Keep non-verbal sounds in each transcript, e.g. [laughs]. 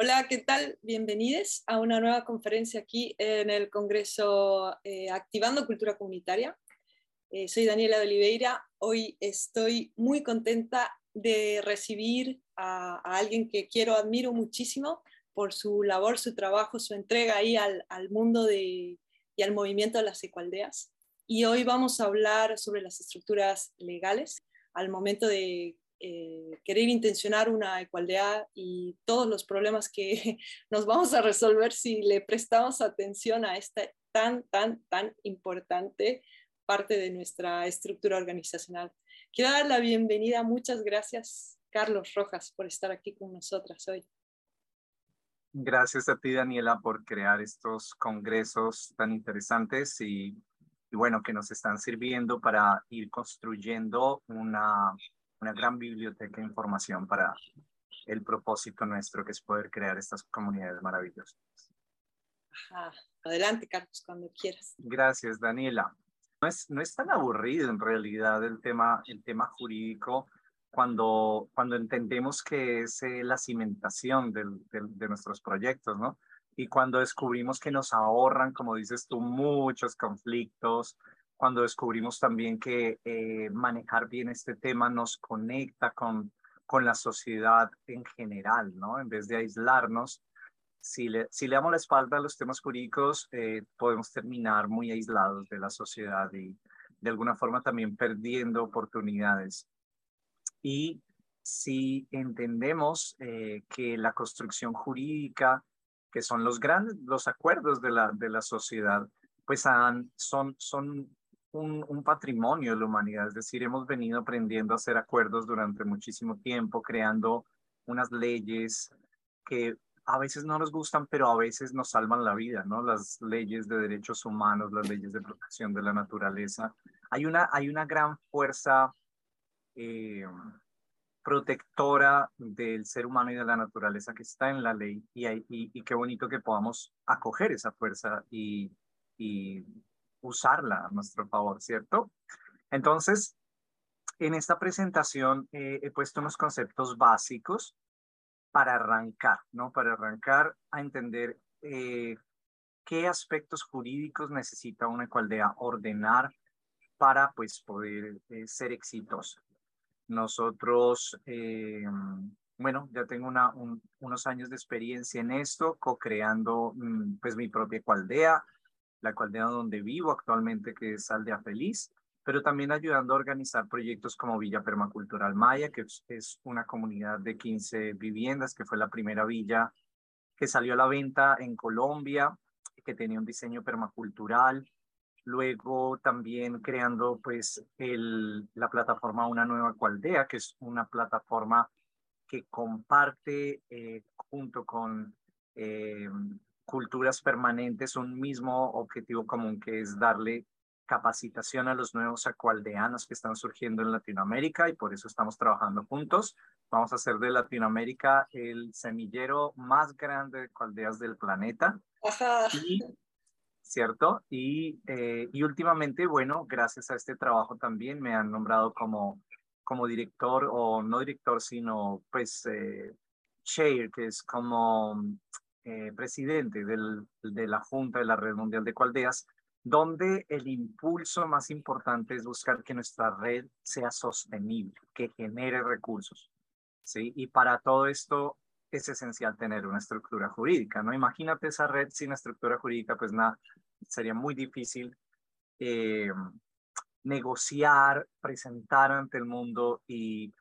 Hola, ¿qué tal? Bienvenidos a una nueva conferencia aquí en el Congreso eh, Activando Cultura Comunitaria. Eh, soy Daniela de Oliveira. Hoy estoy muy contenta de recibir a, alguien que quiero, admiro muchísimo por su labor, su trabajo, su entrega ahí al, mundo de, y al movimiento de las ecualdeas. Y hoy vamos a hablar sobre las estructuras legales al momento de eh, querer intencionar una igualdad y todos los problemas que [laughs] nos vamos a resolver si le prestamos atención a esta tan, tan, tan importante parte de nuestra estructura organizacional. Quiero dar la bienvenida, muchas gracias Carlos Rojas por estar aquí con nosotras hoy. Gracias a ti, Daniela, por crear estos congresos tan interesantes y, y bueno, que nos están sirviendo para ir construyendo una una gran biblioteca de información para el propósito nuestro, que es poder crear estas comunidades maravillosas. Adelante, Carlos, cuando quieras. Gracias, Daniela. No es, no es tan aburrido en realidad el tema, el tema jurídico cuando, cuando entendemos que es eh, la cimentación del, de nuestros proyectos, ¿no? Y cuando descubrimos que nos ahorran, como dices tú, muchos conflictos, cuando descubrimos también que eh, manejar bien este tema nos conecta con, con la sociedad en general, ¿no? En vez de aislarnos, si le, si le damos la espalda a los temas jurídicos, eh, podemos terminar muy aislados de la sociedad y de alguna forma también perdiendo oportunidades. Y si entendemos eh, que la construcción jurídica, que son los grandes, los acuerdos de la, de la sociedad, pues han, son, son un, patrimonio de la humanidad, es decir, hemos venido aprendiendo a hacer acuerdos durante muchísimo tiempo, creando unas leyes que a veces no nos gustan, pero a veces nos salvan la vida, ¿no? Las leyes de derechos humanos, las leyes de protección de la naturaleza. Hay una, hay una gran fuerza eh, protectora del ser humano y de la naturaleza que está en la ley y, y, qué bonito que podamos acoger esa fuerza y usarla a nuestro favor, ¿cierto? Entonces, en esta presentación eh, he puesto unos conceptos básicos para arrancar, ¿no? Para arrancar a entender eh, qué aspectos jurídicos necesita una ecualdea ordenar para, pues, poder eh, ser exitosa. Nosotros, bueno, ya tengo una, unos años de experiencia en esto, co-creando, mm, pues, mi propia ecualdea, la aldea donde vivo actualmente, que es Aldea Feliz, pero también ayudando a organizar proyectos como Villa Permacultural Maya, que es una comunidad de 15 viviendas, que fue la primera villa que salió a la venta en Colombia, que tenía un diseño permacultural. Luego también creando pues el, la plataforma Una Nueva Cualdea, que es una plataforma que comparte eh, junto con eh, culturas permanentes un mismo objetivo común que es darle capacitación a los nuevos acualdeanos que están surgiendo en Latinoamérica y por eso estamos trabajando juntos. Vamos a hacer de Latinoamérica el semillero más grande de acualdeas del planeta. ¿Cierto? Y, eh, y últimamente, bueno, gracias a este trabajo también me han nombrado como, como director o no director, sino pues eh, chair, que es como eh, presidente de la Junta de la Red Mundial de Cualdeas, donde el impulso más importante es buscar que nuestra red sea sostenible, que genere recursos. ¿sí? Y para todo esto es esencial tener una estructura jurídica, ¿no? Imagínate esa red sin estructura jurídica, pues nada, sería muy difícil eh, negociar, presentar ante el mundo y,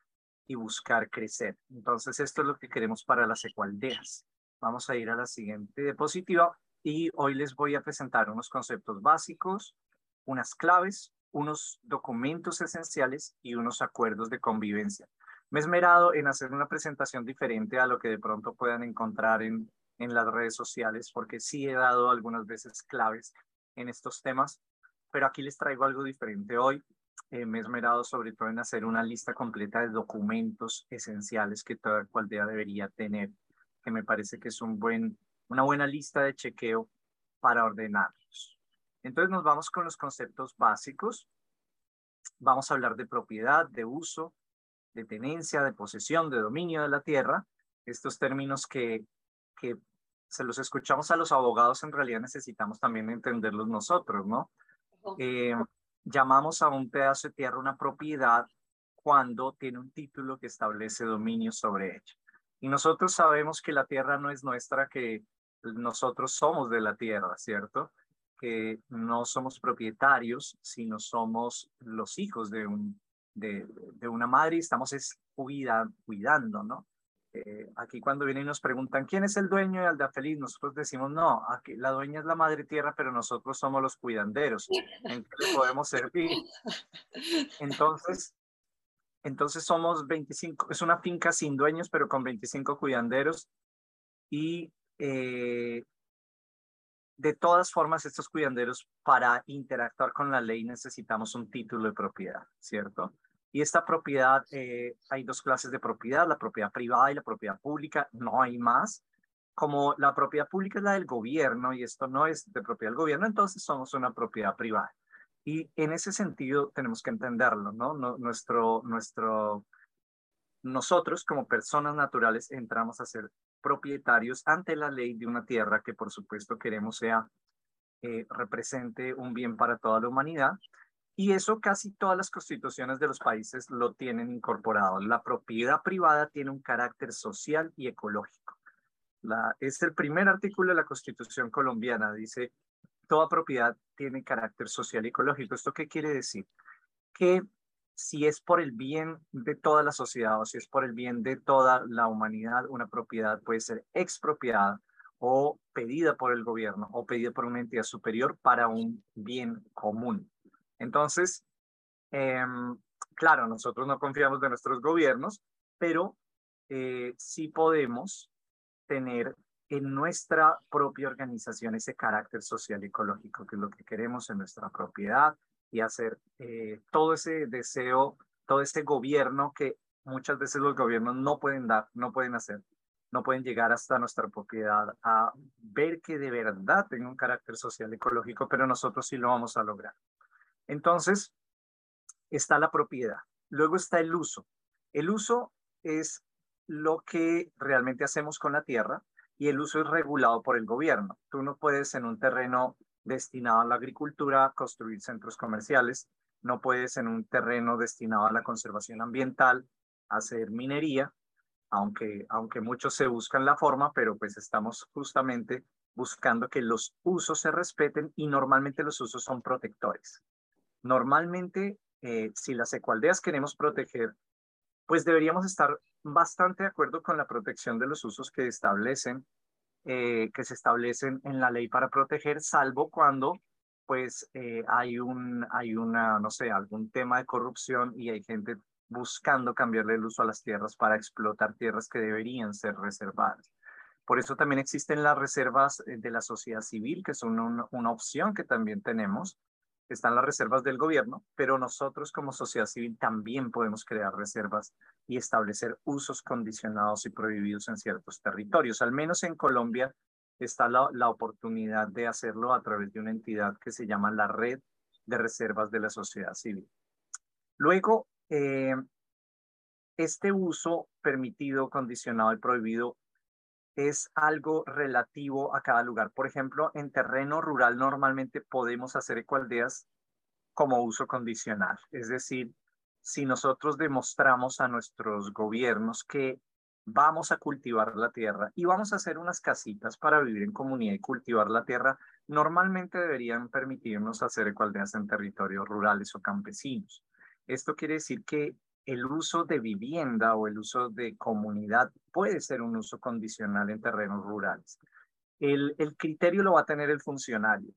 y buscar crecer. Entonces, esto es lo que queremos para las ecualdeas. Vamos a ir a la siguiente diapositiva y hoy les voy a presentar unos conceptos básicos, unas claves, unos documentos esenciales y unos acuerdos de convivencia. Me he esmerado en hacer una presentación diferente a lo que de pronto puedan encontrar en, en las redes sociales, porque sí he dado algunas veces claves en estos temas, pero aquí les traigo algo diferente hoy. Eh, me he esmerado sobre todo en hacer una lista completa de documentos esenciales que toda cualdea debería tener que me parece que es un buen, una buena lista de chequeo para ordenarlos. Entonces nos vamos con los conceptos básicos. Vamos a hablar de propiedad, de uso, de tenencia, de posesión, de dominio de la tierra. Estos términos que, que se los escuchamos a los abogados, en realidad necesitamos también entenderlos nosotros, ¿no? Eh, llamamos a un pedazo de tierra una propiedad cuando tiene un título que establece dominio sobre ella. Y nosotros sabemos que la tierra no es nuestra, que nosotros somos de la tierra, ¿cierto? Que no somos propietarios, sino somos los hijos de, un, de, de una madre y estamos es, cuidando, ¿no? Eh, aquí cuando vienen y nos preguntan quién es el dueño de Aldea Feliz, nosotros decimos no, aquí la dueña es la madre tierra, pero nosotros somos los cuidanderos, en que podemos servir. [laughs] Entonces, entonces somos 25, es una finca sin dueños, pero con 25 cuidanderos y eh, de todas formas, estos cuidanderos para interactuar con la ley necesitamos un título de propiedad, ¿cierto? Y esta propiedad, eh, hay dos clases de propiedad, la propiedad privada y la propiedad pública, no hay más. Como la propiedad pública es la del gobierno y esto no es de propiedad del gobierno, entonces somos una propiedad privada. Y en ese sentido tenemos que entenderlo, ¿no? nuestro, nuestro, nosotros como personas naturales entramos a ser propietarios ante la ley de una tierra que por supuesto queremos sea eh, represente un bien para toda la humanidad y eso casi todas las constituciones de los países lo tienen incorporado. La propiedad privada tiene un carácter social y ecológico. La, es el primer artículo de la Constitución colombiana. Dice, toda propiedad tiene carácter social y ecológico. ¿Esto qué quiere decir? Que si es por el bien de toda la sociedad o si es por el bien de toda la humanidad, una propiedad puede ser expropiada o pedida por el gobierno o pedida por una entidad superior para un bien común. Entonces, em, claro, nosotros no confiamos de nuestros gobiernos, pero eh, sí podemos tener en nuestra propia organización ese carácter social y ecológico, que es lo que queremos en nuestra propiedad y hacer eh, todo ese deseo, todo ese gobierno que muchas veces los gobiernos no pueden dar, no pueden hacer, no pueden llegar hasta nuestra propiedad a ver que de verdad tenga un carácter social y ecológico, pero nosotros sí lo vamos a lograr. Entonces, está la propiedad. Luego está el uso. El uso es lo que realmente hacemos con la tierra y el uso es regulado por el gobierno. Tú no puedes en un terreno destinado a la agricultura construir centros comerciales, no puedes en un terreno destinado a la conservación ambiental hacer minería, aunque, aunque muchos se buscan la forma, pero pues estamos justamente buscando que los usos se respeten y normalmente los usos son protectores. Normalmente, eh, si las ecualdeas queremos proteger, pues deberíamos estar bastante de acuerdo con la protección de los usos que establecen, eh, que se establecen en la ley para proteger, salvo cuando pues eh, hay un, hay una, no sé, algún tema de corrupción y hay gente buscando cambiarle el uso a las tierras para explotar tierras que deberían ser reservadas. Por eso también existen las reservas de la sociedad civil, que son una opción que también tenemos, están las reservas del gobierno, pero nosotros como sociedad civil también podemos crear reservas y establecer usos condicionados y prohibidos en ciertos territorios. Al menos en Colombia está la, oportunidad de hacerlo a través de una entidad que se llama la Red de Reservas de la Sociedad Civil. Luego, eh, este uso permitido, condicionado y prohibido es algo relativo a cada lugar. Por ejemplo, en terreno rural normalmente podemos hacer ecualdeas como uso condicional. Es decir, si nosotros demostramos a nuestros gobiernos que vamos a cultivar la tierra y vamos a hacer unas casitas para vivir en comunidad y cultivar la tierra, normalmente deberían permitirnos hacer ecualdeas en territorios rurales o campesinos. Esto quiere decir que el uso de vivienda o el uso de comunidad puede ser un uso condicional en terrenos rurales. El, criterio lo va a tener el funcionario.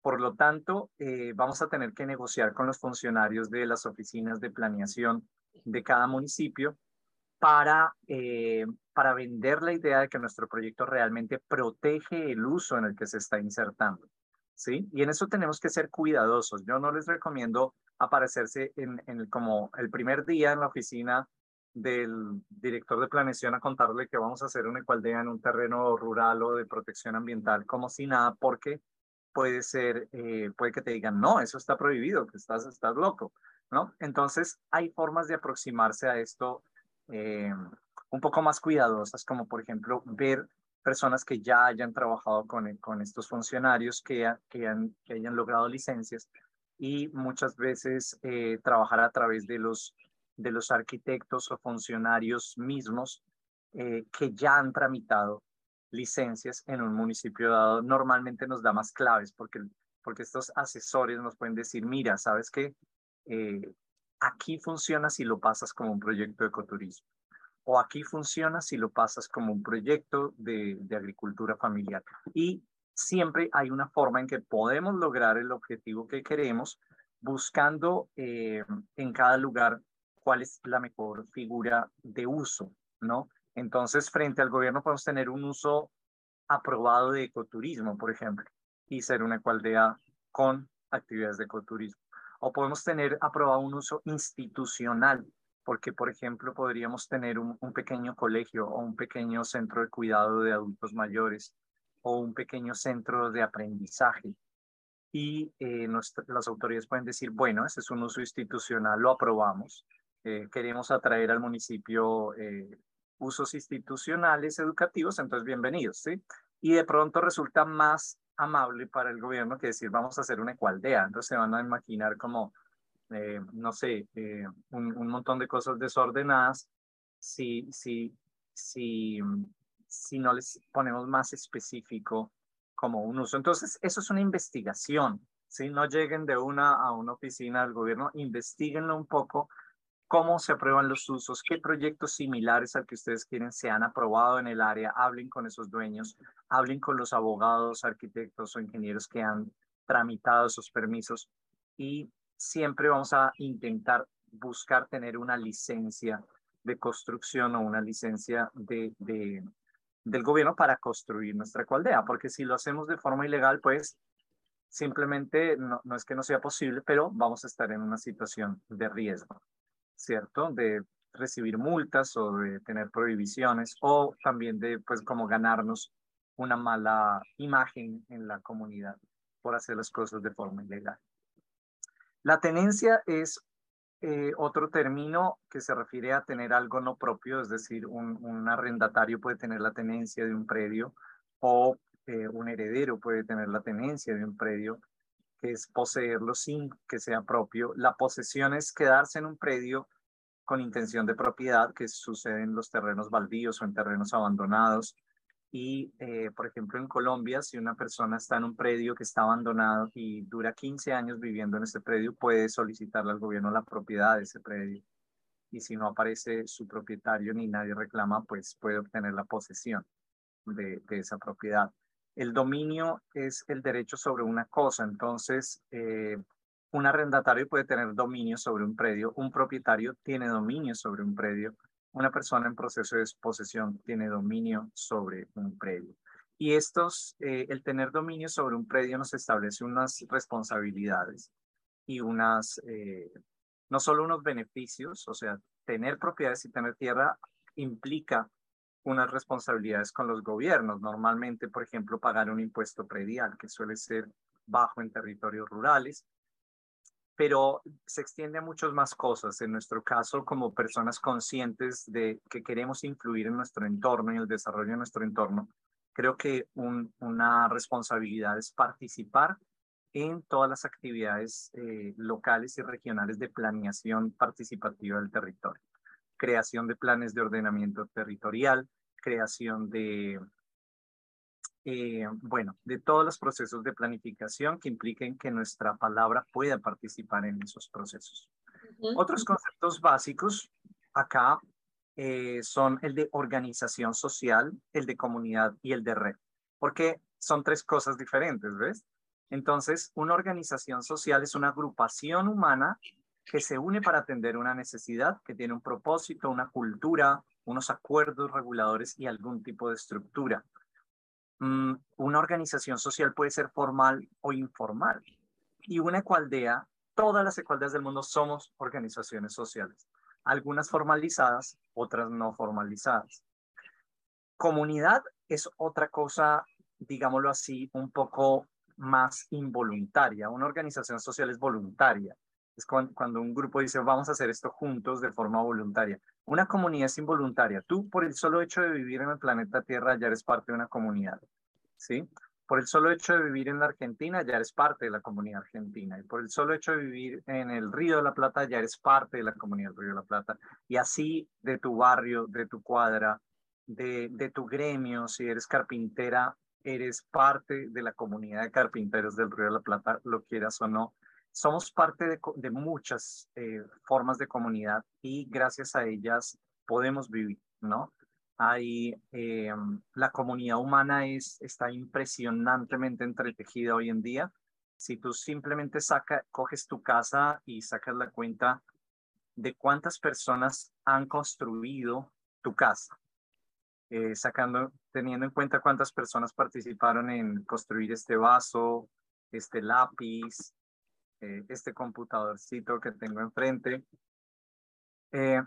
Por lo tanto, eh, vamos a tener que negociar con los funcionarios de las oficinas de planeación de cada municipio para, eh, para vender la idea de que nuestro proyecto realmente protege el uso en el que se está insertando. ¿sí? Y en eso tenemos que ser cuidadosos. Yo no les recomiendo aparecerse en, en como el primer día en la oficina del director de planeación a contarle que vamos a hacer una ecualdea en un terreno rural o de protección ambiental como si nada, porque puede ser, eh, puede que te digan, no, eso está prohibido, que estás, estás loco, ¿no? Entonces, hay formas de aproximarse a esto eh, un poco más cuidadosas, como por ejemplo ver personas que ya hayan trabajado con, con estos funcionarios que, que, han, que hayan logrado licencias y muchas veces eh, trabajar a través de los, de los arquitectos o funcionarios mismos eh, que ya han tramitado licencias en un municipio dado. Normalmente nos da más claves porque, porque estos asesores nos pueden decir, mira, ¿sabes qué? Eh, aquí funciona si lo pasas como un proyecto de ecoturismo o aquí funciona si lo pasas como un proyecto de, de agricultura familiar. Y siempre hay una forma en que podemos lograr el objetivo que queremos buscando eh, en cada lugar cuál es la mejor figura de uso, ¿no? Entonces, frente al gobierno podemos tener un uso aprobado de ecoturismo, por ejemplo, y ser una ecualdea con actividades de ecoturismo. O podemos tener aprobado un uso institucional, porque, por ejemplo, podríamos tener un pequeño colegio o un pequeño centro de cuidado de adultos mayores o un pequeño centro de aprendizaje. Y eh, las autoridades pueden decir, bueno, ese es un uso institucional, lo aprobamos. Eh, queremos atraer al municipio eh, usos institucionales educativos, entonces bienvenidos, ¿sí? Y de pronto resulta más amable para el gobierno que decir, vamos a hacer una ecualdea. Entonces se van a imaginar como, no sé, un, un, montón de cosas desordenadas. Si, si, si si no les ponemos más específico como un uso. Entonces, eso es una investigación, ¿sí? No lleguen de una a una oficina del gobierno, investiguenlo un poco, cómo se aprueban los usos, qué proyectos similares al que ustedes quieren se han aprobado en el área, hablen con esos dueños, hablen con los abogados, arquitectos o ingenieros que han tramitado esos permisos y siempre vamos a intentar buscar tener una licencia de construcción o una licencia de, de, del gobierno para construir nuestra ecoaldea, porque si lo hacemos de forma ilegal, pues simplemente no, no, es que no sea posible, pero vamos a estar en una situación de riesgo, ¿cierto? De recibir multas o de tener prohibiciones o también de, pues, como ganarnos una mala imagen en la comunidad por hacer las cosas de forma ilegal. La tenencia es eh, otro término que se refiere a tener algo no propio, es decir, un, arrendatario puede tener la tenencia de un predio o eh, un heredero puede tener la tenencia de un predio, que es poseerlo sin que sea propio. La posesión es quedarse en un predio con intención de propiedad, que sucede en los terrenos baldíos o en terrenos abandonados, y, eh, por ejemplo, en Colombia, si una persona está en un predio que está abandonado y dura 15 años viviendo en ese predio, puede solicitarle al gobierno la propiedad de ese predio. Y si no aparece su propietario ni nadie reclama, pues puede obtener la posesión de, esa propiedad. El dominio es el derecho sobre una cosa. Entonces, eh, un arrendatario puede tener dominio sobre un predio, un propietario tiene dominio sobre un predio una persona en proceso de posesión tiene dominio sobre un predio. Y estos, eh, el tener dominio sobre un predio nos establece unas responsabilidades y unas, eh, no solo unos beneficios, o sea, tener propiedades y tener tierra implica unas responsabilidades con los gobiernos. Normalmente, por ejemplo, pagar un impuesto predial, que suele ser bajo en territorios rurales, pero se extiende a muchas más cosas. En nuestro caso, como personas conscientes de que queremos influir en nuestro entorno y el desarrollo de nuestro entorno, creo que una responsabilidad es participar en todas las actividades eh, locales y regionales de planeación participativa del territorio. Creación de planes de ordenamiento territorial, creación de eh, bueno, de todos los procesos de planificación que impliquen que nuestra palabra pueda participar en esos procesos. Otros conceptos básicos acá eh, son el de organización social, el de comunidad y el de red, porque son tres cosas diferentes, ¿ves? Entonces, una organización social es una agrupación humana que se une para atender una necesidad, que tiene un propósito, una cultura, unos acuerdos reguladores y algún tipo de estructura. Mm, una organización social puede ser formal o informal. Y una ecualdea, todas las ecualdeas del mundo somos organizaciones sociales, algunas formalizadas, otras no formalizadas. Comunidad es otra cosa, digámoslo así, un poco más involuntaria. Una organización social es voluntaria. Es cuando un grupo dice, vamos a hacer esto juntos de forma voluntaria. Una comunidad es involuntaria. Tú, por el solo hecho de vivir en el planeta Tierra, ya eres parte de una comunidad. ¿Sí? Por el solo hecho de vivir en la Argentina, ya eres parte de la comunidad argentina. Y por el solo hecho de vivir en el Río de la Plata, ya eres parte de la comunidad del Río de la Plata. Y así de tu barrio, de tu cuadra, de, de tu gremio, si eres carpintera, eres parte de la comunidad de carpinteros del Río de la Plata, lo quieras o no. Somos parte de, muchas eh, formas de comunidad y gracias a ellas podemos vivir, ¿no? Hay, eh, la comunidad humana es, está impresionantemente entretejida hoy en día. Si tú simplemente saca, coges tu casa y sacas la cuenta de cuántas personas han construido tu casa, eh, sacando, teniendo en cuenta cuántas personas participaron en construir este vaso, este lápiz, eh, este computadorcito que tengo enfrente. Eh,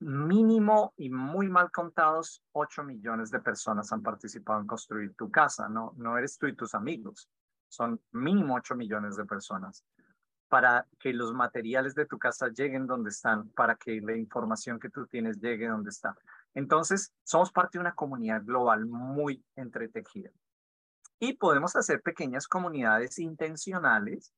mínimo y muy mal contados, 8 millones de personas han participado en construir tu casa. No, no eres tú y tus amigos. Son mínimo 8 millones de personas para que los materiales de tu casa lleguen donde están, para que la información que tú tienes llegue donde está. Entonces, somos parte de una comunidad global muy entretejida. Y podemos hacer pequeñas comunidades intencionales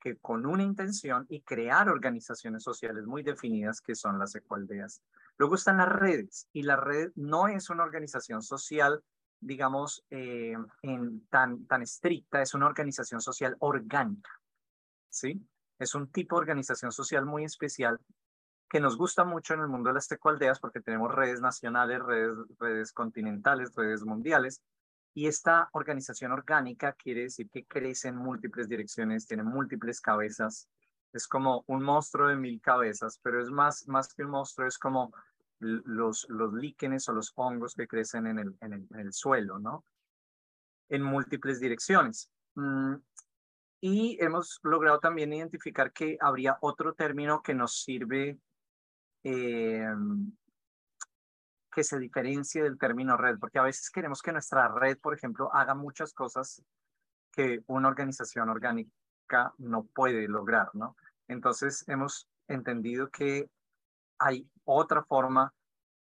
que con una intención y crear organizaciones sociales muy definidas que son las ecualdeas. Luego están las redes y la red no es una organización social, digamos, eh, en, tan, tan estricta, es una organización social orgánica, ¿sí? Es un tipo de organización social muy especial que nos gusta mucho en el mundo de las ecualdeas porque tenemos redes nacionales, redes continentales, redes mundiales, y esta organización orgánica quiere decir que crece en múltiples direcciones, tiene múltiples cabezas. Es como un monstruo de mil cabezas, pero es más, más que un monstruo, es como los, los líquenes o los hongos que crecen en el, en el, suelo, ¿no? En múltiples direcciones. Mm, y hemos logrado también identificar que habría otro término que nos sirve eh, que se diferencie del término red, porque a veces queremos que nuestra red, por ejemplo, haga muchas cosas que una organización orgánica no puede lograr, ¿no? Entonces hemos entendido que hay otra forma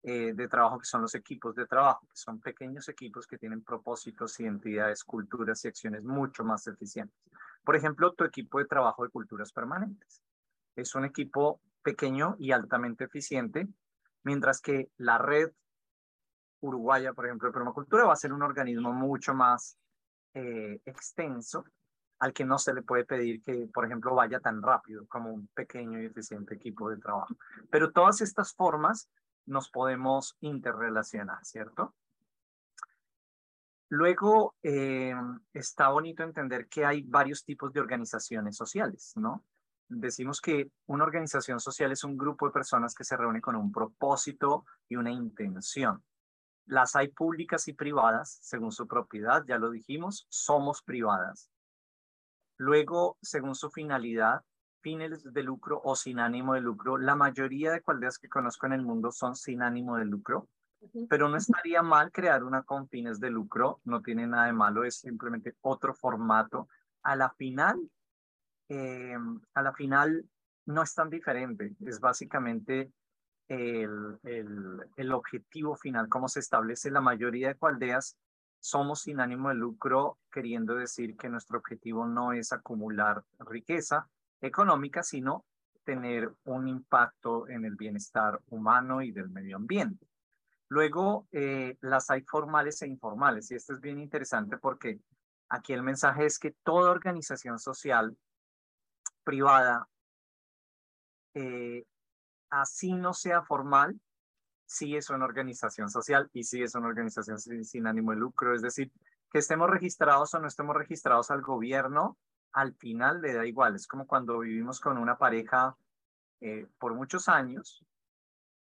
eh, de trabajo que son los equipos de trabajo, que son pequeños equipos que tienen propósitos, identidades, culturas y acciones mucho más eficientes. Por ejemplo, tu equipo de trabajo de culturas permanentes. Es un equipo pequeño y altamente eficiente mientras que la red uruguaya, por ejemplo, de permacultura, va a ser un organismo mucho más eh, extenso al que no se le puede pedir que, por ejemplo, vaya tan rápido como un pequeño y eficiente equipo de trabajo. Pero todas estas formas nos podemos interrelacionar, ¿cierto? Luego, eh, está bonito entender que hay varios tipos de organizaciones sociales, ¿no? Decimos que una organización social es un grupo de personas que se reúne con un propósito y una intención. Las hay públicas y privadas, según su propiedad, ya lo dijimos, somos privadas. Luego, según su finalidad, fines de lucro o sin ánimo de lucro. La mayoría de cualdeas que conozco en el mundo son sin ánimo de lucro, pero no estaría mal crear una con fines de lucro, no tiene nada de malo, es simplemente otro formato. A la final, eh, a la final no es tan diferente, es básicamente el, el, objetivo final, como se establece la mayoría de cualdeas, somos sin ánimo de lucro, queriendo decir que nuestro objetivo no es acumular riqueza económica, sino tener un impacto en el bienestar humano y del medio ambiente. Luego, eh, las hay formales e informales, y esto es bien interesante porque aquí el mensaje es que toda organización social privada, eh, así no sea formal, sí es una organización social y sí es una organización sin, ánimo de lucro. Es decir, que estemos registrados o no estemos registrados al gobierno, al final le da igual. Es como cuando vivimos con una pareja eh, por muchos años,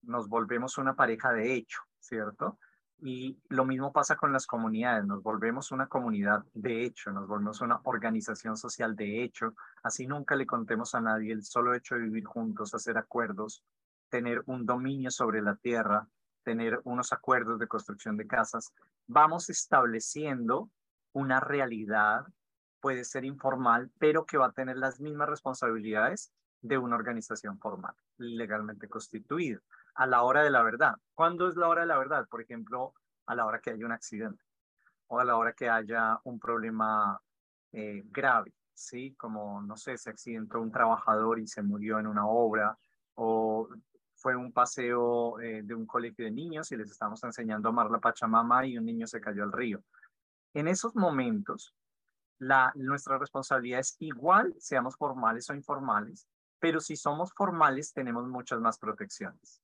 nos volvemos una pareja de hecho, ¿cierto? Y lo mismo pasa con las comunidades, nos volvemos una comunidad de hecho, nos volvemos una organización social de hecho, así nunca le contemos a nadie el solo hecho de vivir juntos, hacer acuerdos, tener un dominio sobre la tierra, tener unos acuerdos de construcción de casas, vamos estableciendo una realidad puede ser informal, pero que va a tener las mismas responsabilidades de una organización formal, legalmente constituida, a la hora de la verdad. ¿Cuándo es la hora de la verdad? Por ejemplo, a la hora que haya un accidente o a la hora que haya un problema eh, grave, ¿sí? Como, no sé, se accidentó un trabajador y se murió en una obra o fue un paseo eh, de un colegio de niños y les estamos enseñando a amar la Pachamama y un niño se cayó al río. En esos momentos, la, nuestra responsabilidad es igual, seamos formales o informales, pero si somos formales tenemos muchas más protecciones.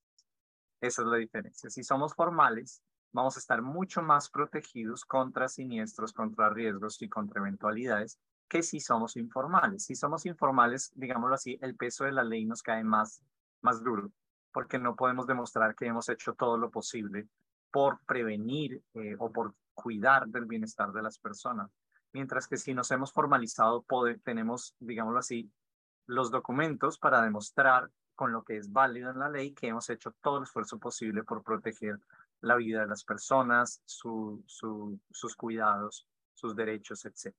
Esa es la diferencia. Si somos formales, vamos a estar mucho más protegidos contra siniestros, contra riesgos y contra eventualidades que si somos informales. Si somos informales, digámoslo así, el peso de la ley nos cae más, más duro, porque no podemos demostrar que hemos hecho todo lo posible por prevenir eh, o por cuidar del bienestar de las personas. Mientras que si nos hemos formalizado, tenemos, digámoslo así, los documentos para demostrar con lo que es válido en la ley que hemos hecho todo el esfuerzo posible por proteger la vida de las personas, su, sus cuidados, sus derechos, etc.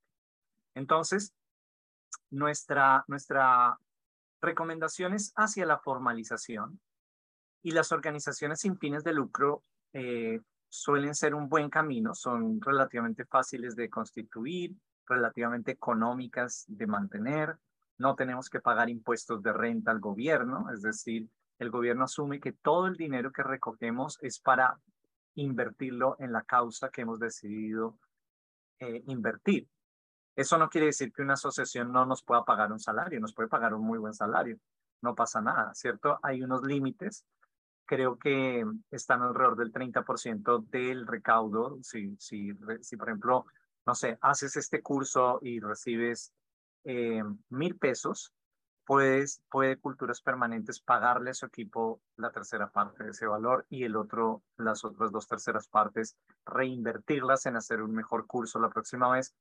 Entonces, nuestra, nuestra recomendación es hacia la formalización y las organizaciones sin fines de lucro eh, suelen ser un buen camino, son relativamente fáciles de constituir, relativamente económicas de mantener, no tenemos que pagar impuestos de renta al gobierno, es decir, el gobierno asume que todo el dinero que recogemos es para invertirlo en la causa que hemos decidido eh, invertir. Eso no quiere decir que una asociación no nos pueda pagar un salario, nos puede pagar un muy buen salario, no pasa nada, ¿cierto? Hay unos límites creo que están alrededor del 30% del recaudo. Si, si, si, por ejemplo, no sé, haces este curso y recibes mil pesos, puedes, puede Culturas Permanentes pagarle a su equipo la tercera parte de ese valor y el otro, las otras dos terceras partes, reinvertirlas en hacer un mejor curso la próxima vez.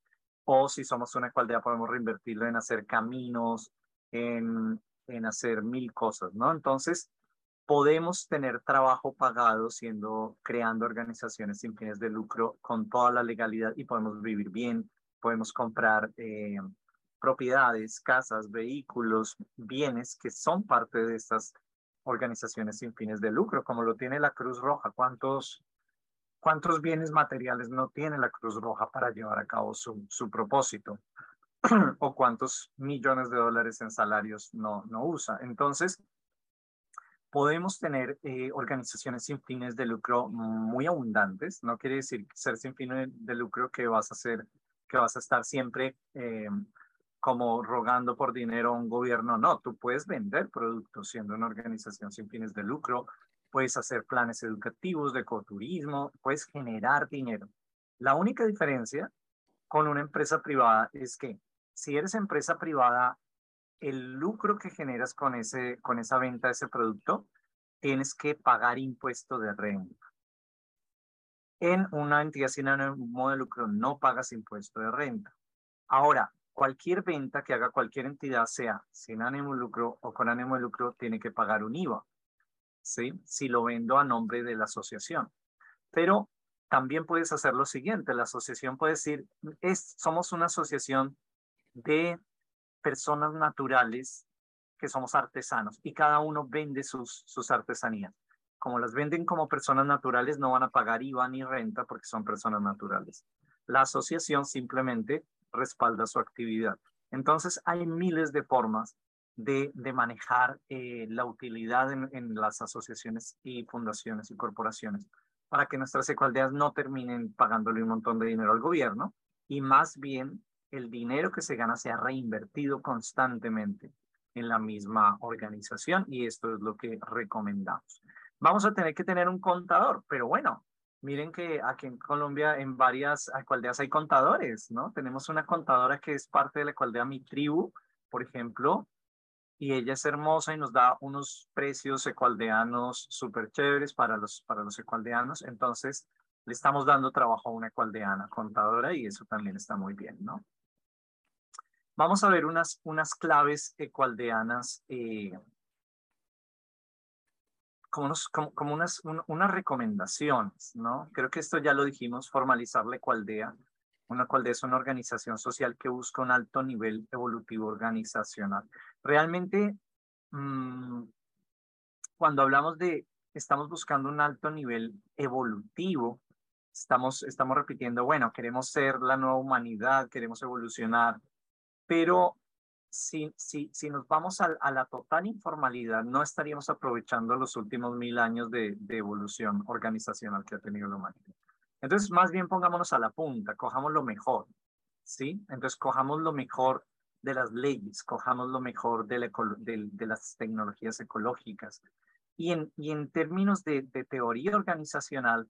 O si somos una ecualdea, podemos reinvertirlo en hacer caminos, en, en hacer mil cosas, ¿no? Entonces, podemos tener trabajo pagado siendo creando organizaciones sin fines de lucro con toda la legalidad y podemos vivir bien, podemos comprar eh, propiedades, casas, vehículos, bienes que son parte de estas organizaciones sin fines de lucro, como lo tiene la Cruz Roja. ¿Cuántos, cuántos bienes materiales no tiene la Cruz Roja para llevar a cabo su, su propósito? [clears throat] o cuántos millones de dólares en salarios no, no usa. Entonces, podemos tener eh, organizaciones sin fines de lucro muy abundantes. No quiere decir ser sin fines de lucro que vas a ser, que vas a estar siempre eh, como rogando por dinero a un gobierno. No, tú puedes vender productos siendo una organización sin fines de lucro, puedes hacer planes educativos de ecoturismo, puedes generar dinero. La única diferencia con una empresa privada es que si eres empresa privada el lucro que generas con, ese, con esa venta de ese producto, tienes que pagar impuesto de renta. En una entidad sin ánimo de lucro no pagas impuesto de renta. Ahora, cualquier venta que haga cualquier entidad, sea sin ánimo de lucro o con ánimo de lucro, tiene que pagar un IVA, ¿sí? Si lo vendo a nombre de la asociación. Pero también puedes hacer lo siguiente, la asociación puede decir, es, somos una asociación de personas naturales que somos artesanos y cada uno vende sus, sus artesanías. Como las venden como personas naturales, no van a pagar IVA ni renta porque son personas naturales. La asociación simplemente respalda su actividad. Entonces, hay miles de formas de, de manejar eh, la utilidad en, en, las asociaciones y fundaciones y corporaciones para que nuestras ecualdeas no terminen pagándole un montón de dinero al gobierno y más bien el dinero que se gana sea reinvertido constantemente en la misma organización y esto es lo que recomendamos. Vamos a tener que tener un contador, pero bueno, miren que aquí en Colombia en varias alcaldeas hay contadores, ¿no? Tenemos una contadora que es parte de la alcaldía Mi Tribu, por ejemplo, y ella es hermosa y nos da unos precios ecualdeanos súper chéveres para los, para los ecualdeanos. Entonces, le estamos dando trabajo a una ecualdeana contadora y eso también está muy bien, ¿no? Vamos a ver unas, unas claves ecualdeanas, eh, como, como, unas, unas recomendaciones, ¿no? Creo que esto ya lo dijimos, formalizar la ecualdea. una ecualdea es una organización social que busca un alto nivel evolutivo organizacional. Realmente, mm, cuando hablamos de estamos buscando un alto nivel evolutivo, estamos, estamos repitiendo, bueno, queremos ser la nueva humanidad, queremos evolucionar, pero si, si, si nos vamos a, la total informalidad, no estaríamos aprovechando los últimos mil años de, evolución organizacional que ha tenido la humanidad. Entonces, más bien pongámonos a la punta, cojamos lo mejor, ¿sí? Entonces, cojamos lo mejor de las leyes, cojamos lo mejor de, la, de, de las tecnologías ecológicas. Y en, y en términos de, de teoría organizacional,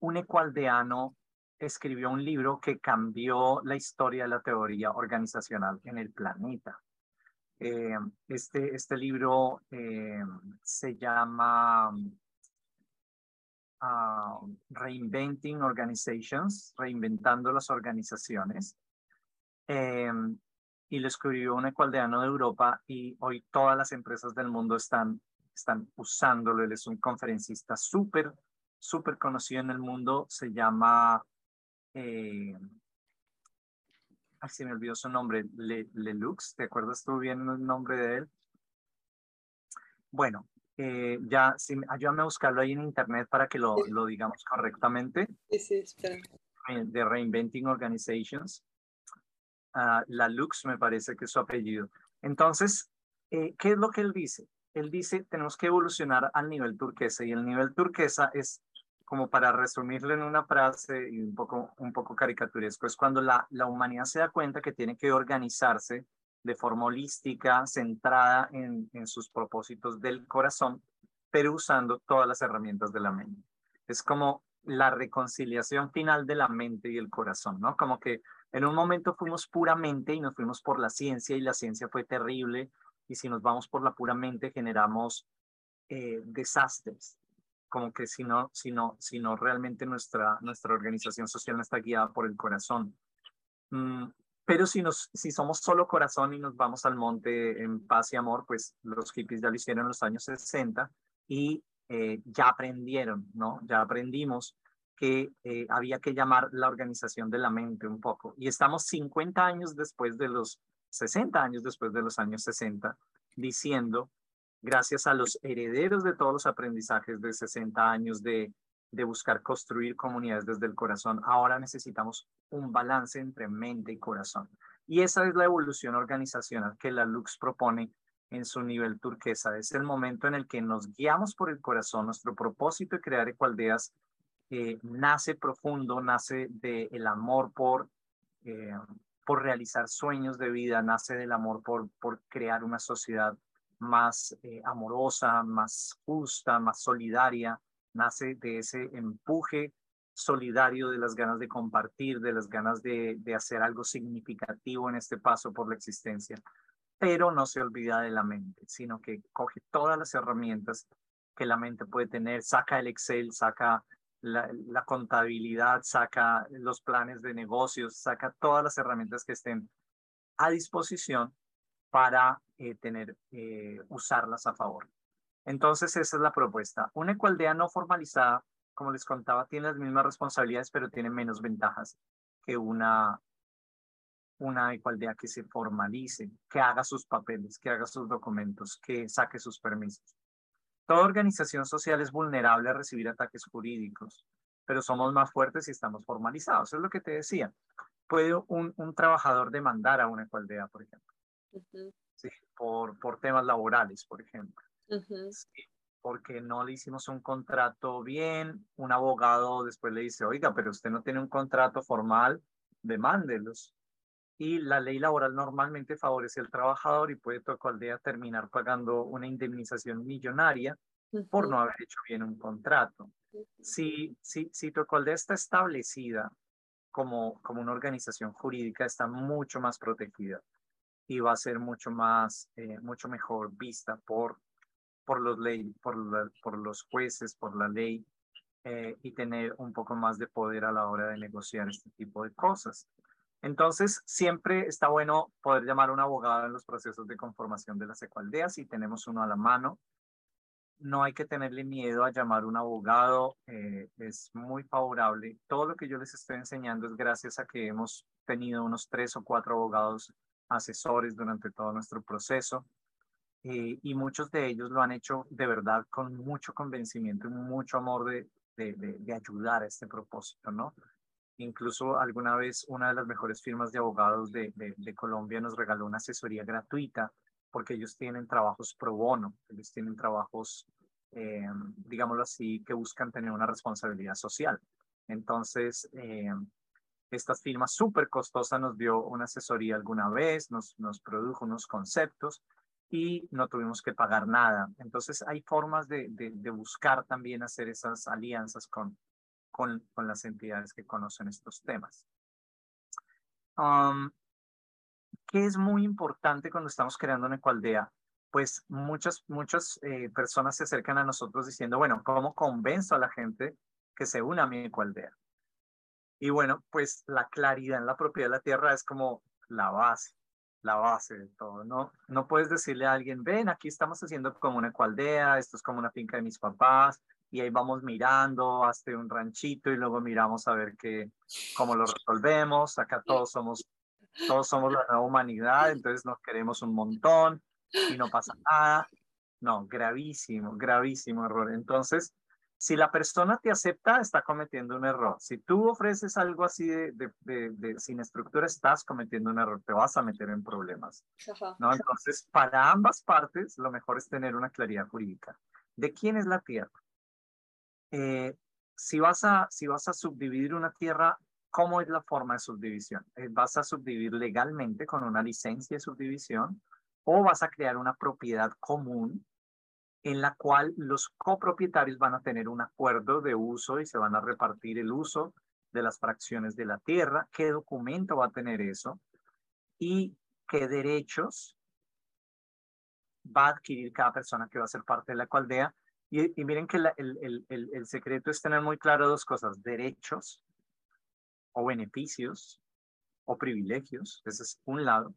un ecualdeano escribió un libro que cambió la historia de la teoría organizacional en el planeta. Eh, este, este libro eh, se llama ah, Reinventing Organizations, Reinventando las Organizaciones. Eh, y lo escribió un ecualdeano de Europa y hoy todas las empresas del mundo están, están usándolo. Él es un conferencista súper, súper conocido en el mundo. Se llama eh, ay, se me olvidó su nombre, Le, Lelux, ¿te acuerdas tú bien el nombre de él? Bueno, eh, ya, si, ayúdame a buscarlo ahí en internet para que lo, lo digamos correctamente. Sí, sí, espera. Eh, de Reinventing Organizations. Uh, La Lux me parece que es su apellido. Entonces, eh, ¿qué es lo que él dice? Él dice, tenemos que evolucionar al nivel turquesa y el nivel turquesa es como para resumirlo en una frase y un poco, un poco caricaturesco, es cuando la, la humanidad se da cuenta que tiene que organizarse de forma holística, centrada en, en sus propósitos del corazón, pero usando todas las herramientas de la mente. Es como la reconciliación final de la mente y el corazón, ¿no? Como que en un momento fuimos puramente y nos fuimos por la ciencia y la ciencia fue terrible y si nos vamos por la pura mente generamos eh, desastres como que si no, si no, si no realmente nuestra, nuestra organización social no está guiada por el corazón. Mm, pero si, nos, si somos solo corazón y nos vamos al monte en paz y amor, pues los hippies ya lo hicieron en los años 60 y eh, ya aprendieron, ¿no? Ya aprendimos que eh, había que llamar la organización de la mente un poco. Y estamos 50 años después de los, 60 años después de los años 60, diciendo gracias a los herederos de todos los aprendizajes de 60 años de, de buscar construir comunidades desde el corazón, ahora necesitamos un balance entre mente y corazón. Y esa es la evolución organizacional que la Lux propone en su nivel turquesa. Es el momento en el que nos guiamos por el corazón. Nuestro propósito de crear ecualdeas eh, nace profundo, nace del amor por, eh, por realizar sueños de vida, nace del amor por, por crear una sociedad más eh, amorosa, más justa, más solidaria, nace de ese empuje solidario de las ganas de compartir, de las ganas de, hacer algo significativo en este paso por la existencia. Pero no se olvida de la mente, sino que coge todas las herramientas que la mente puede tener, saca el Excel, saca la, la, contabilidad, saca los planes de negocios, saca todas las herramientas que estén a disposición para eh, tener, eh, usarlas a favor. Entonces, esa es la propuesta. Una ecualdea no formalizada, como les contaba, tiene las mismas responsabilidades, pero tiene menos ventajas que una, una ecualdea que se formalice, que haga sus papeles, que haga sus documentos, que saque sus permisos. Toda organización social es vulnerable a recibir ataques jurídicos, pero somos más fuertes si estamos formalizados. Es lo que te decía. Puede un, un trabajador demandar a una ecualdea, por ejemplo sí, por, por temas laborales, por ejemplo. porque no le hicimos un contrato bien, un abogado después le dice, oiga, pero usted no tiene un contrato formal, demándelos. Y la ley laboral normalmente favorece al trabajador y puede tu aldea terminar pagando una indemnización millonaria por no haber hecho bien un contrato. Si, si, si tu aldea está establecida como, como una organización jurídica, está mucho más protegida y va a ser mucho más, eh, mucho mejor vista por, por, los ley, por, por los jueces, por la ley eh, y tener un poco más de poder a la hora de negociar este tipo de cosas. Entonces, siempre está bueno poder llamar a un abogado en los procesos de conformación de las ecualdeas y tenemos uno a la mano. no hay que tenerle miedo a llamar a un abogado, eh, es muy favorable. Todo lo que yo les estoy enseñando es gracias a que hemos tenido unos tres o cuatro abogados asesores durante todo nuestro proceso eh, y muchos de ellos lo han hecho de verdad con mucho convencimiento y mucho amor de, de, de, ayudar a este propósito, ¿no? Incluso alguna vez una de las mejores firmas de abogados de, de, Colombia nos regaló una asesoría gratuita porque ellos tienen trabajos pro bono, ellos tienen trabajos, eh, digámoslo así, que buscan tener una responsabilidad social. Entonces, eh, estas firmas súper costosas nos dio una asesoría alguna vez, nos, nos produjo unos conceptos y no tuvimos que pagar nada. Entonces, hay formas de, de, buscar también hacer esas alianzas con, con, con, las entidades que conocen estos temas. Um, ¿Qué es muy importante cuando estamos creando una ecualdea? Pues muchas, muchas eh, personas se acercan a nosotros diciendo, bueno, ¿cómo convenzo a la gente que se una a mi ecualdea? Y bueno, pues la claridad en la propiedad de la tierra es como la base, la base de todo, ¿no? No puedes decirle a alguien, ven, aquí estamos haciendo como una ecualdea, esto es como una finca de mis papás, y ahí vamos mirando hasta un ranchito y luego miramos a ver qué, cómo lo resolvemos. Acá todos somos todos somos la nueva humanidad, entonces nos queremos un montón y no pasa nada. No, gravísimo, gravísimo error. Entonces, si la persona te acepta, está cometiendo un error. Si tú ofreces algo así de, de, sin estructura, estás cometiendo un error, te vas a meter en problemas. ¿no? Entonces, para ambas partes, lo mejor es tener una claridad jurídica. ¿De quién es la tierra? Eh, si, vas a, si vas a subdividir una tierra, ¿Cómo es la forma de subdivisión? Eh, ¿Vas a subdividir legalmente con una licencia de subdivisión o vas a crear una propiedad común en la cual los copropietarios van a tener un acuerdo de uso y se van a repartir el uso de las fracciones de la tierra? ¿Qué documento va a tener eso? ¿Y qué derechos va a adquirir cada persona que va a ser parte de la ecualdea? Y, miren que el, el, el secreto es tener muy claro dos cosas, derechos o beneficios o privilegios, ese es un lado,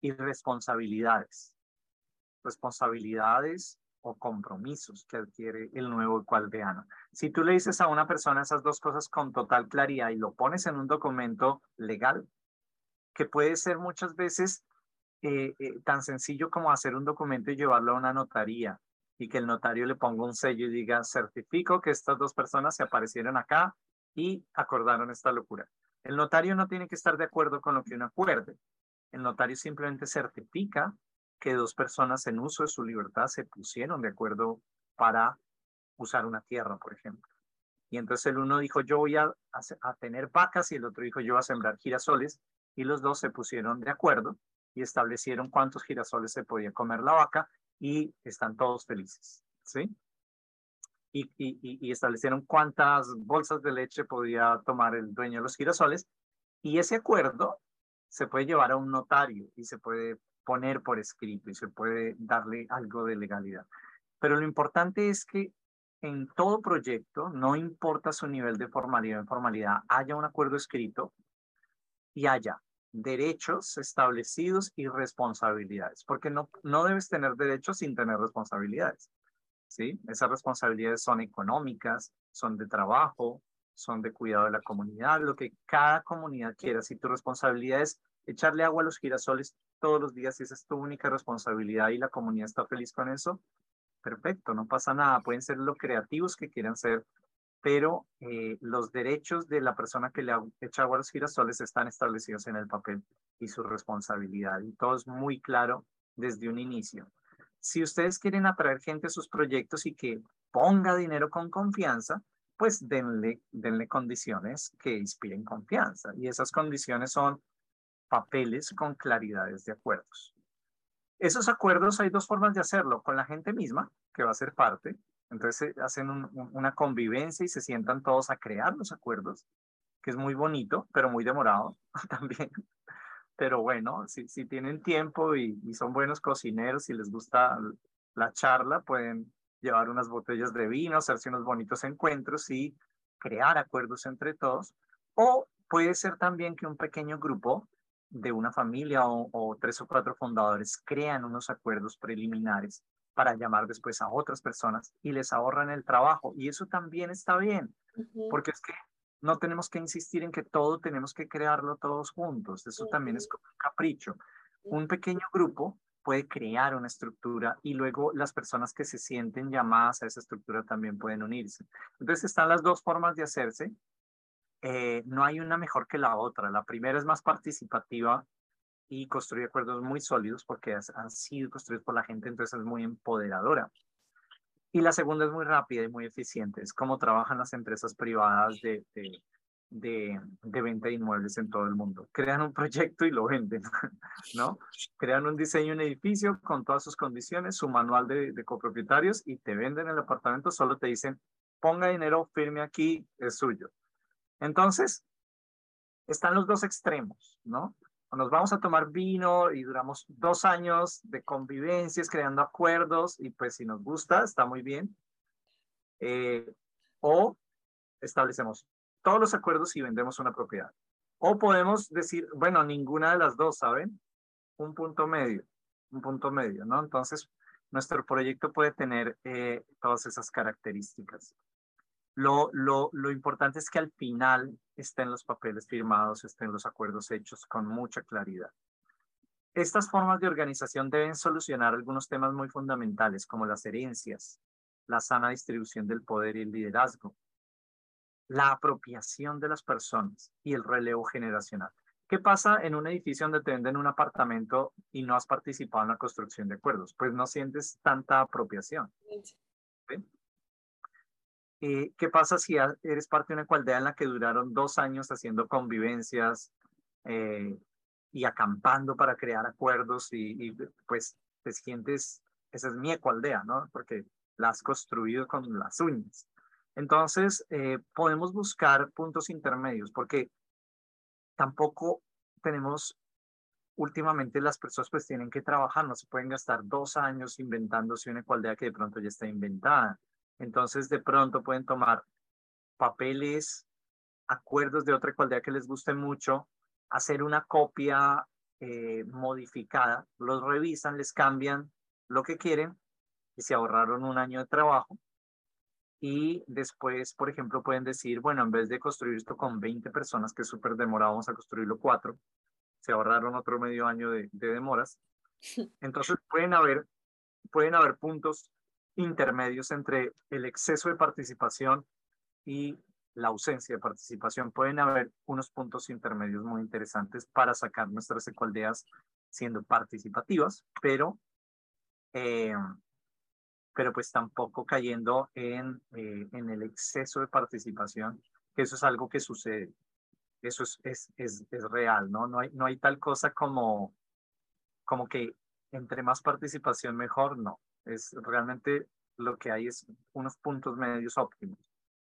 y responsabilidades. Responsabilidades o compromisos que adquiere el nuevo ecualdeano. Si tú le dices a una persona esas dos cosas con total claridad y lo pones en un documento legal, que puede ser muchas veces eh, eh, tan sencillo como hacer un documento y llevarlo a una notaría y que el notario le ponga un sello y diga, certifico que estas dos personas se aparecieron acá y acordaron esta locura. El notario no tiene que estar de acuerdo con lo que uno acuerde. El notario simplemente certifica que dos personas en uso de su libertad se pusieron de acuerdo para usar una tierra, por ejemplo. Y entonces el uno dijo, yo voy a, tener vacas y el otro dijo, yo voy a sembrar girasoles. Y los dos se pusieron de acuerdo y establecieron cuántos girasoles se podía comer la vaca y están todos felices. ¿Sí? y, establecieron cuántas bolsas de leche podía tomar el dueño de los girasoles. Y ese acuerdo se puede llevar a un notario y se puede poner por escrito y se puede darle algo de legalidad. Pero lo importante es que en todo proyecto, no importa su nivel de formalidad o informalidad, haya un acuerdo escrito y haya derechos establecidos y responsabilidades, porque no, no debes tener derechos sin tener responsabilidades. ¿sí? Esas responsabilidades son económicas, son de trabajo, son de cuidado de la comunidad, lo que cada comunidad quiera. Si tu responsabilidad es echarle agua a los girasoles todos los días y esa es tu única responsabilidad y la comunidad está feliz con eso, perfecto, no pasa nada. Pueden ser lo creativos que quieran ser, pero eh, los derechos de la persona que le echa agua a los girasoles están establecidos en el papel y su responsabilidad. Y todo es muy claro desde un inicio si ustedes quieren atraer gente a sus proyectos y que ponga dinero con confianza, pues denle, denle condiciones que inspiren confianza. Y esas condiciones son papeles con claridades de acuerdos. Esos acuerdos hay dos formas de hacerlo, con la gente misma, que va a ser parte. Entonces hacen una convivencia y se sientan todos a crear los acuerdos, que es muy bonito, pero muy demorado [laughs] también pero bueno, si, si tienen tiempo y, son buenos cocineros y les gusta la charla, pueden llevar unas botellas de vino, hacerse unos bonitos encuentros y crear acuerdos entre todos. O puede ser también que un pequeño grupo de una familia o, tres o cuatro fundadores crean unos acuerdos preliminares para llamar después a otras personas y les ahorran el trabajo. Y eso también está bien, porque es que no tenemos que insistir en que todo tenemos que crearlo todos juntos. Eso también es como un capricho. Un pequeño grupo puede crear una estructura y luego las personas que se sienten llamadas a esa estructura también pueden unirse. Entonces están las dos formas de hacerse. Eh, no hay una mejor que la otra. La primera es más participativa y construye acuerdos muy sólidos porque han sido construidos por la gente, entonces es muy empoderadora. Y la segunda es muy rápida y muy eficiente, es como trabajan las empresas privadas de, de, venta de inmuebles en todo el mundo. Crean un proyecto y lo venden, [laughs] ¿no? Crean un diseño, un edificio con todas sus condiciones, su manual de, de copropietarios y te venden el apartamento, solo te dicen, ponga dinero, firme aquí, es suyo. Entonces, están los dos extremos, ¿no? nos vamos a tomar vino y duramos dos años de convivencias, creando acuerdos y pues si nos gusta, está muy bien. Eh, o establecemos todos los acuerdos y vendemos una propiedad. O podemos decir, bueno, ninguna de las dos, ¿saben? Un punto medio, un punto medio, ¿no? Entonces, nuestro proyecto puede tener eh, todas esas características. Lo, lo, lo importante es que al final estén los papeles firmados, estén los acuerdos hechos con mucha claridad. Estas formas de organización deben solucionar algunos temas muy fundamentales como las herencias, la sana distribución del poder y el liderazgo, la apropiación de las personas y el relevo generacional. ¿Qué pasa en un edificio donde te venden un apartamento y no has participado en la construcción de acuerdos? Pues no sientes tanta apropiación. Eh, ¿Qué pasa si eres parte de una cualdea en la que duraron dos años haciendo convivencias eh, y acampando para crear acuerdos y, pues te sientes, esa es mi ecualdea, ¿no? Porque la has construido con las uñas. Entonces, eh, podemos buscar puntos intermedios porque tampoco tenemos, últimamente las personas pues tienen que trabajar, no se pueden gastar dos años inventándose una ecualdea que de pronto ya está inventada entonces, de pronto pueden tomar papeles, acuerdos de otra cualidad que les guste mucho, hacer una copia eh, modificada, los revisan, les cambian lo que quieren y se ahorraron un año de trabajo. Y después, por ejemplo, pueden decir, bueno, en vez de construir esto con 20 personas, que es súper demorado, vamos a construirlo cuatro. Se ahorraron otro medio año de, de demoras. [laughs] Entonces, pueden haber, pueden haber puntos intermedios entre el exceso de participación y la ausencia de participación. Pueden haber unos puntos intermedios muy interesantes para sacar nuestras ecualdeas siendo participativas, pero, eh, pero pues tampoco cayendo en, eh, en el exceso de participación, que eso es algo que sucede. Eso es, es, es, es real, ¿no? No hay, no hay tal cosa como, como que entre más participación mejor, no es realmente lo que hay es unos puntos medios óptimos,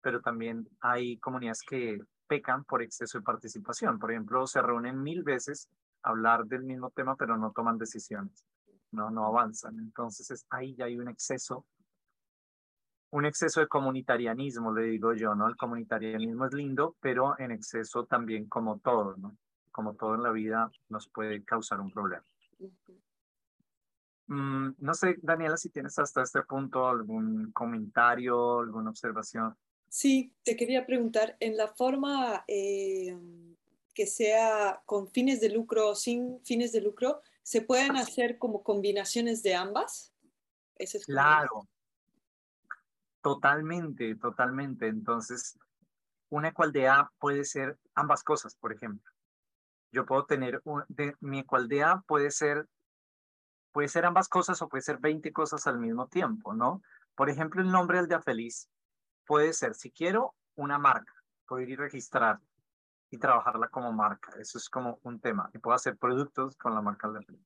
pero también hay comunidades que pecan por exceso de participación. Por ejemplo, se reúnen mil veces a hablar del mismo tema, pero no toman decisiones, no, no avanzan. Entonces ahí ya hay un exceso, un exceso de comunitarianismo, le digo yo, ¿no? El comunitarianismo es lindo, pero en exceso también como todo, ¿no? Como todo en la vida nos puede causar un problema. Mm, no sé, Daniela, si tienes hasta este punto algún comentario, alguna observación. Sí, te quería preguntar, en la forma eh, que sea con fines de lucro o sin fines de lucro, ¿se pueden hacer como combinaciones de ambas? Es claro, totalmente, totalmente. Entonces, una ecualdea puede ser ambas cosas, por ejemplo. Yo puedo tener, de, mi ecualdea puede ser puede ser ambas cosas o puede ser 20 cosas al mismo tiempo, ¿no? Por ejemplo, el nombre del día feliz puede ser, si quiero, una marca, puedo ir y registrar y trabajarla como marca. Eso es como un tema. Y puedo hacer productos con la marca del día feliz.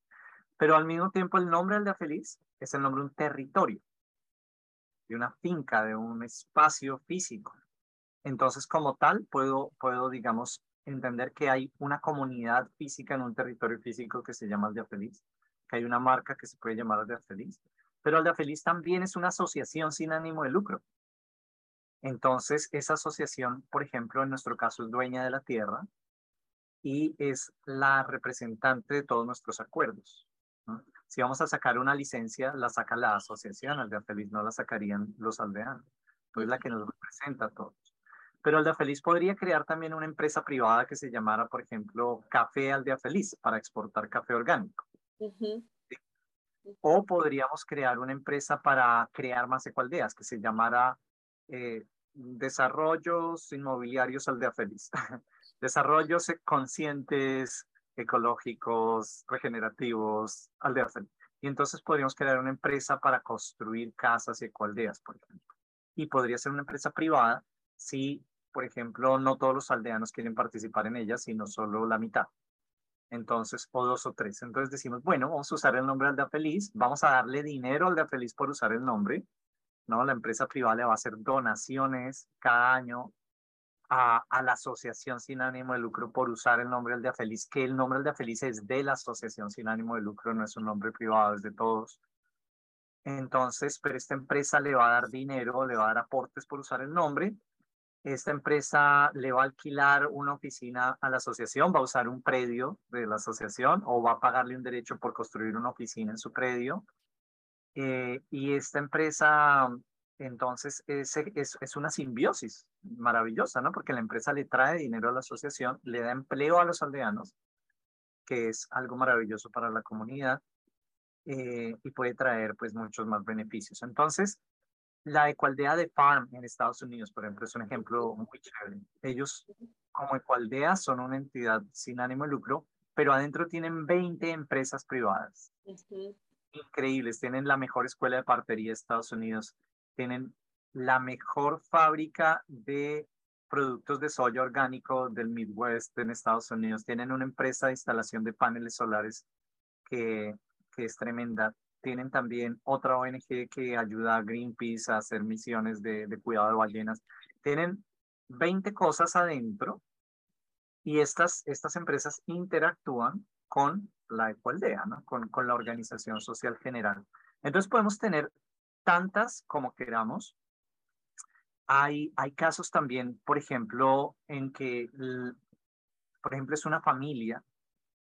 Pero al mismo tiempo, el nombre del día feliz es el nombre de un territorio, de una finca, de un espacio físico. Entonces, como tal, puedo, puedo digamos, entender que hay una comunidad física en un territorio físico que se llama el día feliz que hay una marca que se puede llamar Aldea Feliz, pero Aldea Feliz también es una asociación sin ánimo de lucro. Entonces, esa asociación, por ejemplo, en nuestro caso es dueña de la tierra y es la representante de todos nuestros acuerdos. Si vamos a sacar una licencia, la saca la asociación Aldea Feliz, no la sacarían los aldeanos. Es la que nos representa a todos. Pero Aldea Feliz podría crear también una empresa privada que se llamara, por ejemplo, Café Aldea Feliz para exportar café orgánico. O podríamos crear una empresa para crear más ecoaldeas que se llamara eh, Desarrollos Inmobiliarios Aldea Feliz. [laughs] Desarrollos conscientes, ecológicos, regenerativos, Aldea Feliz. Y entonces podríamos crear una empresa para construir casas y ecoaldeas, por ejemplo. Y podría ser una empresa privada si, por ejemplo, no todos los aldeanos quieren participar en ella, sino solo la mitad. Entonces, o dos o tres. Entonces decimos, bueno, vamos a usar el nombre Aldea Feliz, vamos a darle dinero al Aldea Feliz por usar el nombre, ¿no? La empresa privada le va a hacer donaciones cada año a, a, la asociación sin ánimo de lucro por usar el nombre Aldea Feliz, que el nombre Aldea Feliz es de la asociación sin ánimo de lucro, no es un nombre privado, es de todos. Entonces, pero esta empresa le va a dar dinero, le va a dar aportes por usar el nombre esta empresa le va a alquilar una oficina a la asociación, va a usar un predio de la asociación o va a pagarle un derecho por construir una oficina en su predio. Eh, y esta empresa, entonces, es, una simbiosis maravillosa, ¿no? Porque la empresa le trae dinero a la asociación, le da empleo a los aldeanos, que es algo maravilloso para la comunidad, eh, y puede traer, pues, muchos más beneficios. Entonces, la Ecualdea de Farm en Estados Unidos, por ejemplo, es un ejemplo muy chévere. Ellos, como Ecualdea, son una entidad sin ánimo de lucro, pero adentro tienen 20 empresas privadas. Increíbles. Tienen la mejor escuela de partería de Estados Unidos. Tienen la mejor fábrica de productos de soya orgánico del Midwest en Estados Unidos. Tienen una empresa de instalación de paneles solares que, que es tremenda tienen también otra ONG que ayuda a Greenpeace a hacer misiones de, cuidado de ballenas. Tienen 20 cosas adentro y estas, estas empresas interactúan con la Ecualdea, ¿no? con, con la organización social general. Entonces podemos tener tantas como queramos. Hay, hay casos también, por ejemplo, en que, por ejemplo, es una familia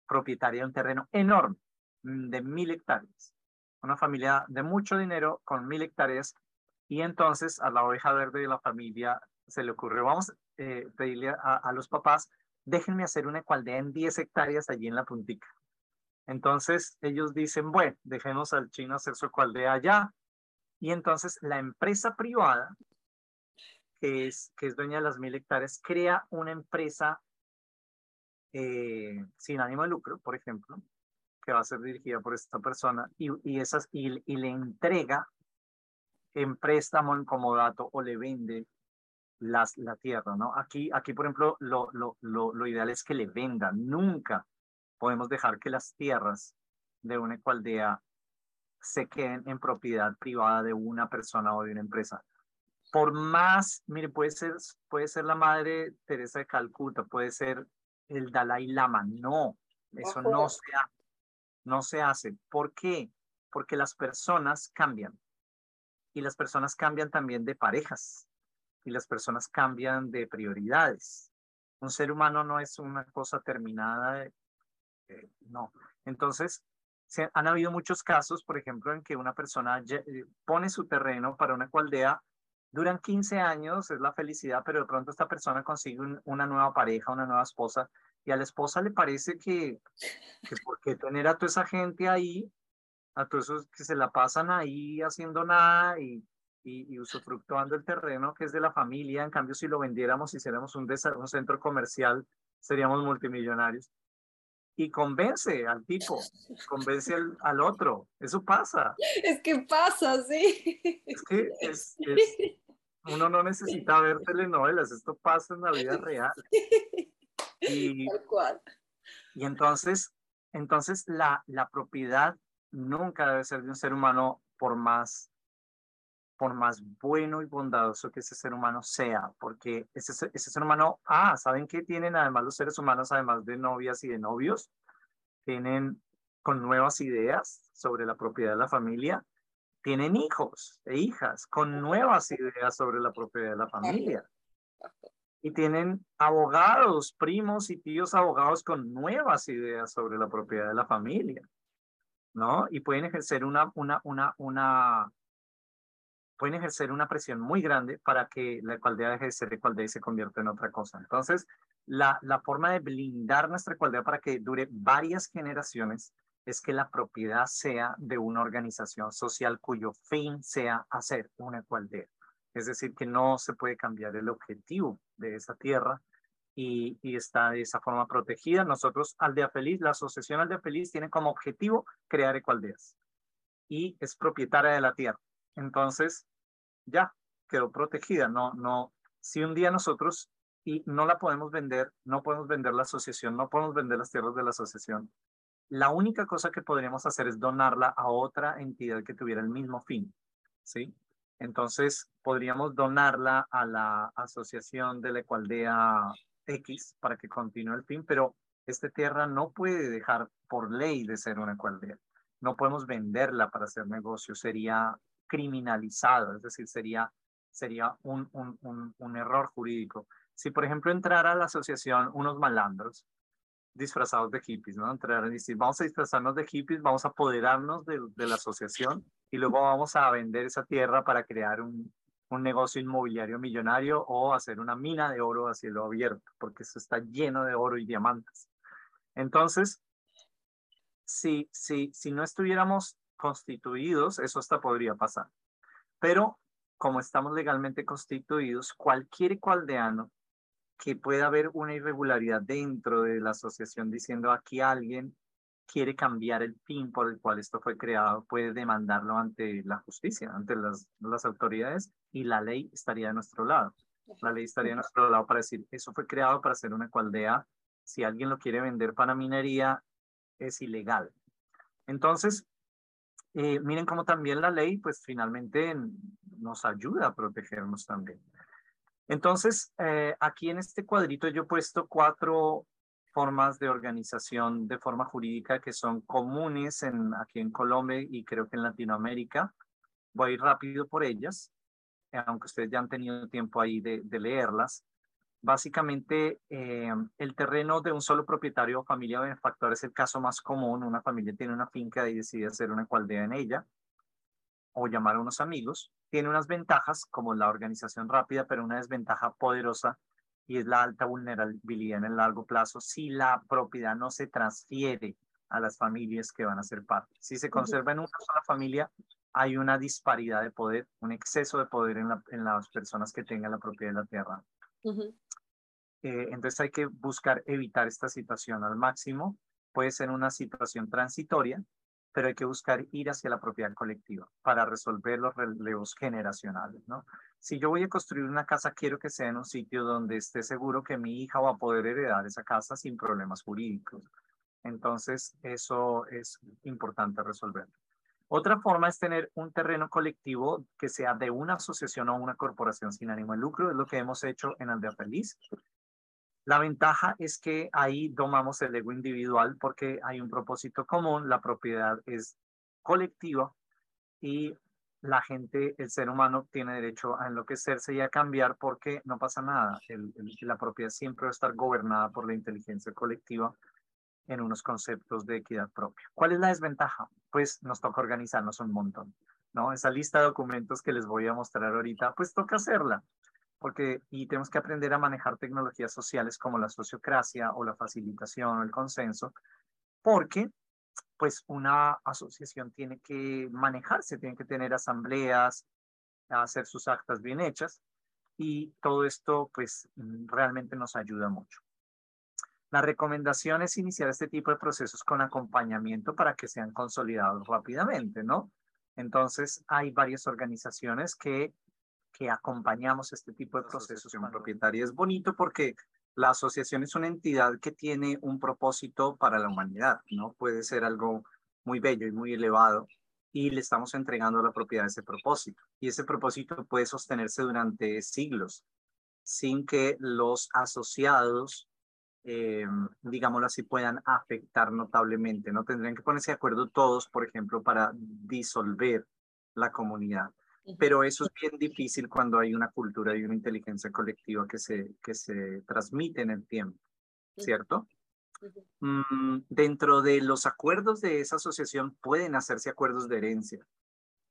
propietaria de un terreno enorme, mm, de mil hectáreas una familia de mucho dinero con mil hectáreas y entonces a la oveja verde de la familia se le ocurrió, vamos a eh, pedirle a, los papás, déjenme hacer una ecualdea en 10 hectáreas allí en la puntica. Entonces ellos dicen, bueno, dejemos al chino hacer su ecualdea allá. Y entonces la empresa privada, que es, que es dueña de las mil hectáreas, crea una empresa eh, sin ánimo de lucro, por ejemplo, que va a ser dirigida por esta persona y, y, esas, y, le entrega en préstamo, en comodato o le vende las, la tierra, ¿no? Aquí, aquí por ejemplo, lo, lo, lo, lo ideal es que le vendan. Nunca podemos dejar que las tierras de una ecualdea se queden en propiedad privada de una persona o de una empresa. Por más, mire, puede ser, puede ser la madre Teresa de Calcuta, puede ser el Dalai Lama, no, eso no se hace no se hace. ¿Por qué? Porque las personas cambian. Y las personas cambian también de parejas. Y las personas cambian de prioridades. Un ser humano no es una cosa terminada. no. Entonces, han habido muchos casos, por ejemplo, en que una persona eh, pone su terreno para una cualdea, duran 15 años, es la felicidad, pero de pronto esta persona consigue una nueva pareja, una nueva esposa, y a la esposa le parece que, que por qué tener a toda esa gente ahí, a todos esos que se la pasan ahí haciendo nada y, y, usufructuando el terreno que es de la familia, en cambio si lo vendiéramos, y hiciéramos un, un centro comercial, seríamos multimillonarios. Y convence al tipo, convence al, al, otro, eso pasa. Es que pasa, sí. Es que es, es, [laughs] uno no necesita ver telenovelas, esto pasa en la vida real. Y, Y entonces, entonces la, la propiedad nunca debe ser de un ser humano por más por más bueno y bondadoso que ese ser humano sea, porque ese, ese ser humano, ah, ¿saben qué tienen además los seres humanos, además de novias y de novios? Tienen con nuevas ideas sobre la propiedad de la familia, tienen hijos e hijas con nuevas ideas sobre la propiedad de la familia y tienen abogados, primos y tíos abogados con nuevas ideas sobre la propiedad de la familia. ¿no? Y pueden ejercer una, una, una, una, pueden ejercer una presión muy grande para que la ecualdea deje de ser ecualdea y se convierta en otra cosa. Entonces, la, la forma de blindar nuestra ecualdea para que dure varias generaciones es que la propiedad sea de una organización social cuyo fin sea hacer una ecualdea. Es decir, que no se puede cambiar el objetivo de esa tierra y, y, está de esa forma protegida. Nosotros, Aldea Feliz, la Asociación Aldea Feliz tiene como objetivo crear ecualdeas y es propietaria de la tierra. Entonces, ya quedó protegida. No, no, si un día nosotros y no la podemos vender, no podemos vender la asociación, no podemos vender las tierras de la asociación. La única cosa que podríamos hacer es donarla a otra entidad que tuviera el mismo fin, ¿sí? Entonces, podríamos donarla a la asociación de la Ecualdea X para que continúe el fin, pero esta tierra no puede dejar por ley de ser una ecualdea. No podemos venderla para hacer negocio, sería criminalizado, es decir, sería, sería un, un, un, error jurídico. Si, por ejemplo, entrara la asociación unos malandros disfrazados de hippies, ¿no? Entrar y decir, vamos a disfrazarnos de hippies, vamos a apoderarnos de, la asociación y luego vamos a vender esa tierra para crear un, un negocio inmobiliario millonario o hacer una mina de oro a cielo abierto, porque eso está lleno de oro y diamantes. Entonces, si, si, si no estuviéramos constituidos, eso hasta podría pasar. Pero como estamos legalmente constituidos, cualquier ecualdeano que pueda haber una irregularidad dentro de la asociación diciendo aquí alguien quiere cambiar el fin por el cual esto fue creado, puede demandarlo ante la justicia, ante las, las autoridades y la ley estaría de nuestro lado. La ley estaría de nuestro lado para decir, eso fue creado para hacer una ecualdea, si alguien lo quiere vender para minería, es ilegal. Entonces, eh, miren cómo también la ley, pues finalmente nos ayuda a protegernos también. Entonces, eh, aquí en este cuadrito yo he puesto cuatro formas de organización de forma jurídica que son comunes en, aquí en Colombia y creo que en Latinoamérica. Voy rápido por ellas, aunque ustedes ya han tenido tiempo ahí de, leerlas. Básicamente, eh, el terreno de un solo propietario o familia benefactor es el caso más común. Una familia tiene una finca y decide hacer una cualdea en ella o llamar a unos amigos. Tiene unas ventajas como la organización rápida, pero una desventaja poderosa y es la alta vulnerabilidad en el largo plazo si la propiedad no se transfiere a las familias que van a ser parte. Si se conserva en una sola familia, hay una disparidad de poder, un exceso de poder en, en las personas que tengan la propiedad de la tierra. Eh, entonces hay que buscar evitar esta situación al máximo. Puede ser una situación transitoria, pero hay que buscar ir hacia la propiedad colectiva para resolver los relevos generacionales, ¿no? Si yo voy a construir una casa, quiero que sea en un sitio donde esté seguro que mi hija va a poder heredar esa casa sin problemas jurídicos. Entonces, eso es importante resolver. Otra forma es tener un terreno colectivo que sea de una asociación o una corporación sin ánimo de lucro, es lo que hemos hecho en Aldea Feliz. La ventaja es que ahí domamos el ego individual porque hay un propósito común, la propiedad es colectiva y la gente, el ser humano tiene derecho a enloquecerse y a cambiar porque no pasa nada. la propiedad siempre va a estar gobernada por la inteligencia colectiva en unos conceptos de equidad propia. ¿Cuál es la desventaja? Pues nos toca organizarnos un montón, ¿no? Esa lista de documentos que les voy a mostrar ahorita, pues toca hacerla porque y tenemos que aprender a manejar tecnologías sociales como la sociocracia o la facilitación o el consenso, porque pues una asociación tiene que manejarse, tiene que tener asambleas, hacer sus actas bien hechas y todo esto pues realmente nos ayuda mucho. La recomendación es iniciar este tipo de procesos con acompañamiento para que sean consolidados rápidamente, ¿no? Entonces, hay varias organizaciones que que acompañamos este tipo de procesos con propietaria. Es bonito porque la asociación es una entidad que tiene un propósito para la humanidad, ¿no? Puede ser algo muy bello y muy elevado y le estamos entregando la propiedad ese propósito. Y ese propósito puede sostenerse durante siglos sin que los asociados, eh, digámoslo así, puedan afectar notablemente. No tendrían que ponerse de acuerdo todos, por ejemplo, para disolver la comunidad pero eso es bien difícil cuando hay una cultura y una inteligencia colectiva que se, que se transmite en el tiempo, ¿cierto? Mm, dentro de los acuerdos de esa asociación pueden hacerse acuerdos de herencia.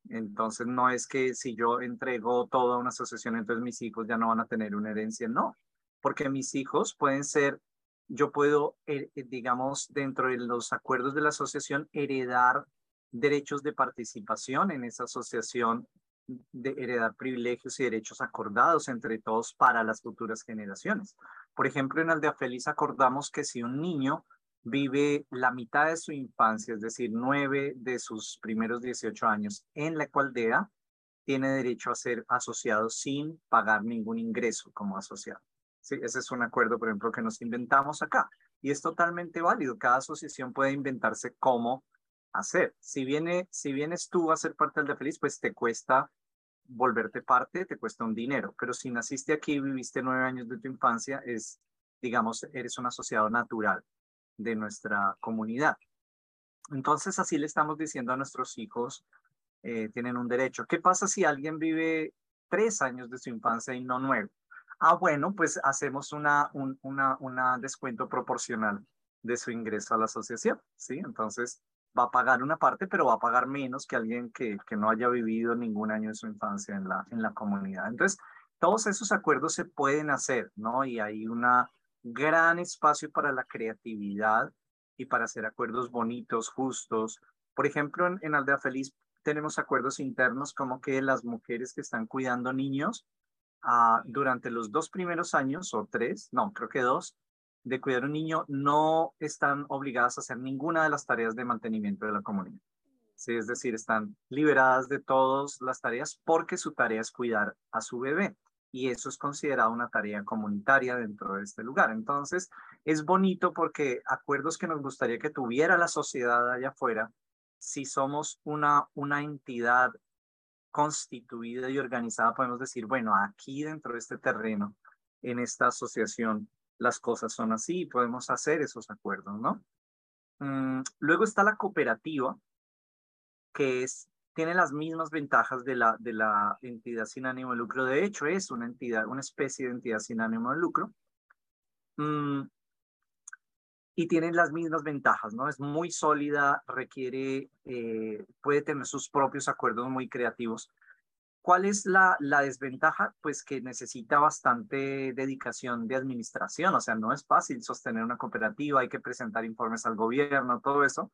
Entonces, no es que si yo entrego toda una asociación, entonces mis hijos ya no van a tener una herencia. No, porque mis hijos pueden ser, yo puedo, eh, eh, digamos, dentro de los acuerdos de la asociación, heredar derechos de participación en esa asociación, de heredar privilegios y derechos acordados entre todos para las futuras generaciones. Por ejemplo, en Aldea Feliz acordamos que si un niño vive la mitad de su infancia, es decir, nueve de sus primeros 18 años en la aldea, tiene derecho a ser asociado sin pagar ningún ingreso como asociado. Sí, ese es un acuerdo, por ejemplo, que nos inventamos acá. Y es totalmente válido. Cada asociación puede inventarse cómo hacer. Si, viene, si vienes tú a ser parte del de Feliz, pues te cuesta volverte parte, te cuesta un dinero. Pero si naciste aquí viviste nueve años de tu infancia, es, digamos, eres un asociado natural de nuestra comunidad. Entonces, así le estamos diciendo a nuestros hijos, eh, tienen un derecho. ¿Qué pasa si alguien vive tres años de su infancia y no nueve? Ah, bueno, pues hacemos una, un una, una descuento proporcional de su ingreso a la asociación, ¿sí? Entonces, va a pagar una parte, pero va a pagar menos que alguien que, que no haya vivido ningún año de su infancia en la, en la comunidad. Entonces, todos esos acuerdos se pueden hacer, ¿no? Y hay una, gran espacio para la creatividad y para hacer acuerdos bonitos, justos. Por ejemplo, en, Aldea Feliz tenemos acuerdos internos como que las mujeres que están cuidando niños ah, durante los dos primeros años o tres, no, creo que dos, de cuidar un niño no están obligadas a hacer ninguna de las tareas de mantenimiento de la comunidad. Sí, es decir, están liberadas de todas las tareas porque su tarea es cuidar a su bebé y eso es considerado una tarea comunitaria dentro de este lugar. Entonces, es bonito porque acuerdos que nos gustaría que tuviera la sociedad allá afuera, si somos una, una entidad constituida y organizada, podemos decir, bueno, aquí dentro de este terreno, en esta asociación, las cosas son así podemos hacer esos acuerdos, ¿no? Mm, luego está la cooperativa, que es tiene las mismas ventajas de la, de la entidad sin ánimo de lucro. De hecho, es una entidad, una especie de entidad sin ánimo de lucro. Mm, y tiene las mismas ventajas, ¿no? Es muy sólida, requiere, eh, puede tener sus propios acuerdos muy creativos. ¿Cuál es la, desventaja? Pues que necesita bastante dedicación de administración, o sea, no es fácil sostener una cooperativa, hay que presentar informes al gobierno, todo eso,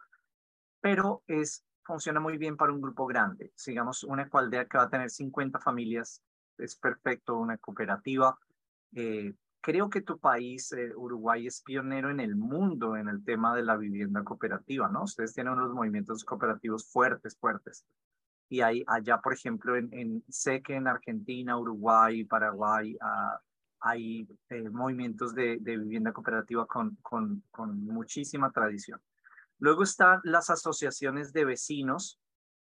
pero es funciona muy bien para un grupo grande. Sigamos una ecualdea que va a tener 50 familias, es perfecto, una cooperativa. Eh, creo que tu país, eh, Uruguay, es pionero en el mundo en el tema de la vivienda cooperativa, ¿no? Ustedes tienen unos movimientos cooperativos fuertes, fuertes. Y hay allá, por ejemplo, en, en sé que en Argentina, Uruguay, Paraguay, ah, hay eh, movimientos de, vivienda cooperativa con, con, con muchísima tradición. Luego están las asociaciones de vecinos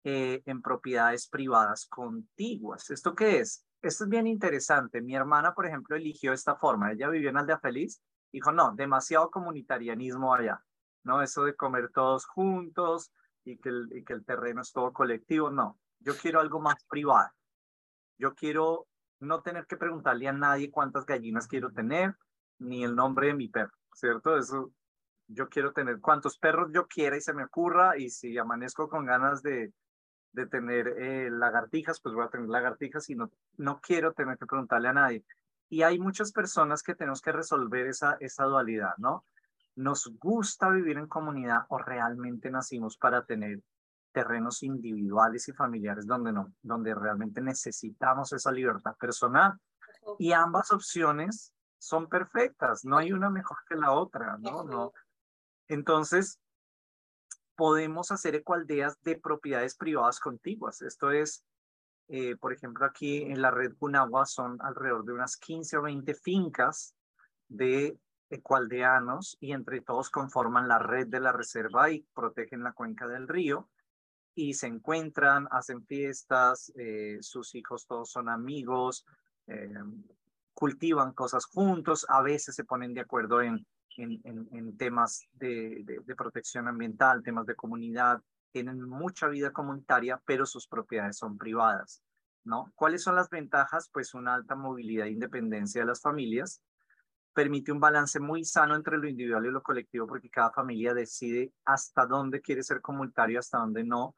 eh, en propiedades privadas contiguas. ¿Esto qué es? Esto es bien interesante. Mi hermana, por ejemplo, eligió esta forma. Ella vivió en Aldea Feliz. Dijo, no, demasiado comunitarianismo allá. ¿No? Eso de comer todos juntos y que el, y que el terreno es todo colectivo. No, yo quiero algo más privado. Yo quiero no tener que preguntarle a nadie cuántas gallinas quiero tener, ni el nombre de mi perro, ¿cierto? Eso yo quiero tener cuantos perros yo quiera y se me ocurra y si amanezco con ganas de, de tener eh, lagartijas, pues voy a tener lagartijas y no, no quiero tener que preguntarle a nadie. Y hay muchas personas que tenemos que resolver esa, esa dualidad, ¿no? ¿Nos gusta vivir en comunidad o realmente nacimos para tener terrenos individuales y familiares donde no, donde realmente necesitamos esa libertad personal? Y ambas opciones son perfectas, no hay una mejor que la otra, ¿no? no entonces, podemos hacer ecualdeas de propiedades privadas contiguas. Esto es, eh, por ejemplo, aquí en la red Cunagua son alrededor de unas 15 o 20 fincas de ecualdeanos y entre todos conforman la red de la reserva y protegen la cuenca del río y se encuentran, hacen fiestas, eh, sus hijos todos son amigos, eh, cultivan cosas juntos, a veces se ponen de acuerdo en en, temas de, protección ambiental, temas de comunidad, tienen mucha vida comunitaria, pero sus propiedades son privadas, ¿no? ¿Cuáles son las ventajas? Pues una alta movilidad e independencia de las familias, permite un balance muy sano entre lo individual y lo colectivo porque cada familia decide hasta dónde quiere ser comunitario, hasta dónde no.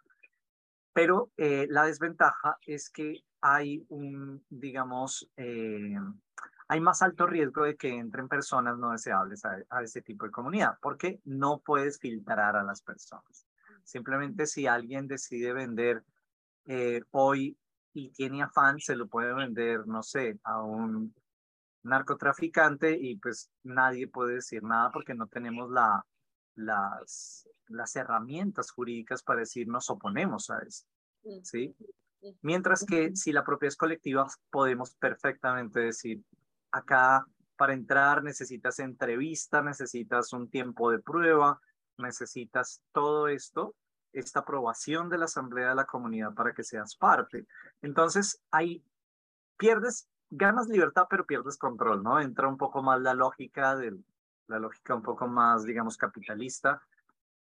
Pero eh, la desventaja es que hay un, digamos, eh, hay más alto riesgo de que entren personas no deseables a, a ese tipo de comunidad porque no puedes filtrar a las personas. Simplemente si alguien decide vender eh, hoy y tiene afán, se lo puede vender, no sé, a un narcotraficante y pues nadie puede decir nada porque no tenemos la, las, las herramientas jurídicas para decir nos oponemos a eso. Mm. ¿sí? Mientras que si la propiedad es colectiva, podemos perfectamente decir, acá para entrar necesitas entrevista, necesitas un tiempo de prueba, necesitas todo esto, esta aprobación de la asamblea de la comunidad para que seas parte. Entonces, ahí pierdes ganas libertad, pero pierdes control, ¿no? Entra un poco más la lógica, de, la lógica un poco más, digamos, capitalista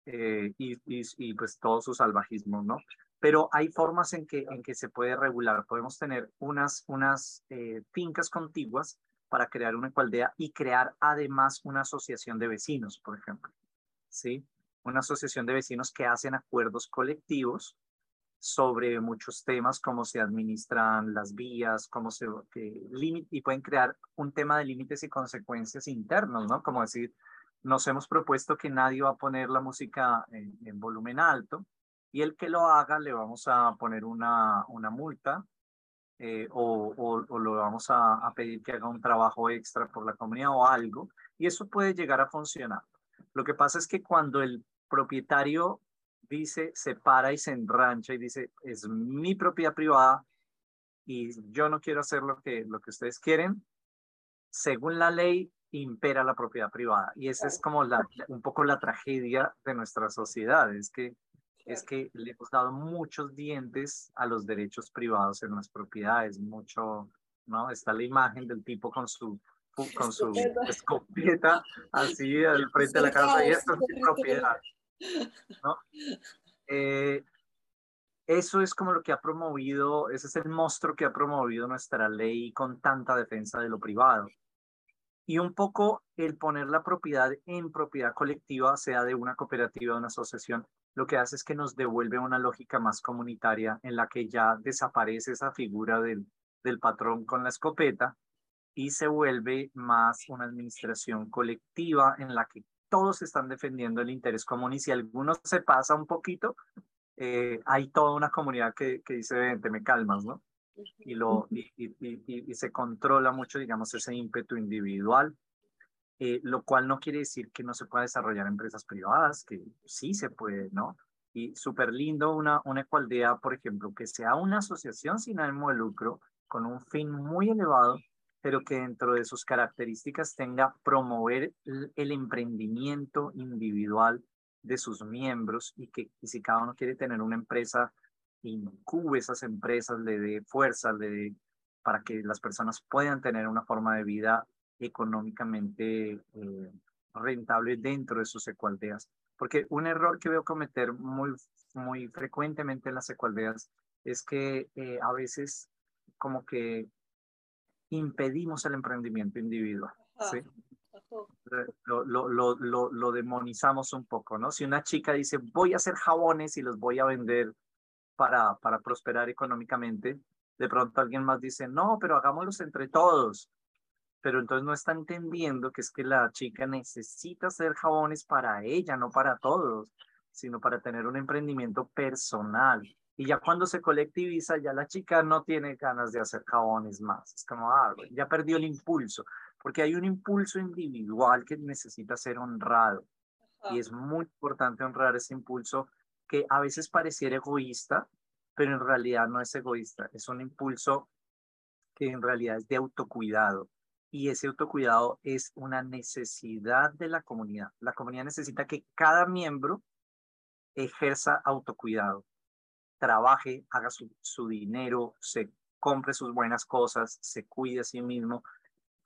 eh, y, y, pues todo su salvajismo, ¿no? Pero hay formas en que, en que se puede regular. Podemos tener unas, unas eh, fincas contiguas para crear una ecualdea y crear además una asociación de vecinos, por ejemplo, ¿sí? Una asociación de vecinos que hacen acuerdos colectivos sobre muchos temas, cómo se administran las vías, cómo se y pueden crear un tema de límites y consecuencias internos, ¿no? Como decir, nos hemos propuesto que nadie va a poner la música en, volumen alto y el que lo haga le vamos a poner una, una multa eh, o, o, lo vamos a, a pedir que haga un trabajo extra por la comunidad o algo y eso puede llegar a funcionar. Lo que pasa es que cuando el propietario dice, se para y se enrancha y dice, es mi propiedad privada y yo no quiero hacer lo que, lo que ustedes quieren, según la ley impera la propiedad privada. Y esa es como la, un poco la tragedia de nuestra sociedad, es que, es que le hemos dado muchos dientes a los derechos privados en las propiedades, mucho, ¿no? Está la imagen del tipo con su con [laughs] su escopeta así al frente de la casa y esto es mi propiedad. ¿No? Eh, eso es como lo que ha promovido, ese es el monstruo que ha promovido nuestra ley con tanta defensa de lo privado. Y un poco el poner la propiedad en propiedad colectiva, sea de una cooperativa o una asociación, lo que hace es que nos devuelve una lógica más comunitaria en la que ya desaparece esa figura del, del patrón con la escopeta y se vuelve más una administración colectiva en la que todos están defendiendo el interés común y si alguno se pasa un poquito, eh, hay toda una comunidad que, que dice, te me calmas, ¿no? Y, lo, y, y, y, se controla mucho, digamos, ese ímpetu individual, eh, lo cual no quiere decir que no se pueda desarrollar empresas privadas, que sí se puede, ¿no? Y súper lindo una, una ecualdea, por ejemplo, que sea una asociación sin ánimo de lucro, con un fin muy elevado, pero que dentro de sus características tenga promover el, emprendimiento individual de sus miembros y que si cada uno quiere tener una empresa, incube esas empresas, le dé fuerza, le dé, para que las personas puedan tener una forma de vida económicamente eh, rentable dentro de sus ecualdeas. Porque un error que veo cometer muy, muy frecuentemente en las ecualdeas es que eh, a veces como que impedimos el emprendimiento individual. ¿sí? Lo, lo, lo, lo, demonizamos un poco, ¿no? Si una chica dice, voy a hacer jabones y los voy a vender para, para prosperar económicamente, de pronto alguien más dice, no, pero hagámoslos entre todos. Pero entonces no está entendiendo que es que la chica necesita hacer jabones para ella, no para todos, sino para tener un emprendimiento personal. Y ya cuando se colectiviza, ya la chica no tiene ganas de hacer jabones más. Es como, ah, ya perdió el impulso, porque hay un impulso individual que necesita ser honrado. Y es muy importante honrar ese impulso que a veces pareciera egoísta, pero en realidad no es egoísta. Es un impulso que en realidad es de autocuidado. Y ese autocuidado es una necesidad de la comunidad. La comunidad necesita que cada miembro ejerza autocuidado trabaje, haga su, su dinero, se compre sus buenas cosas, se cuide a sí mismo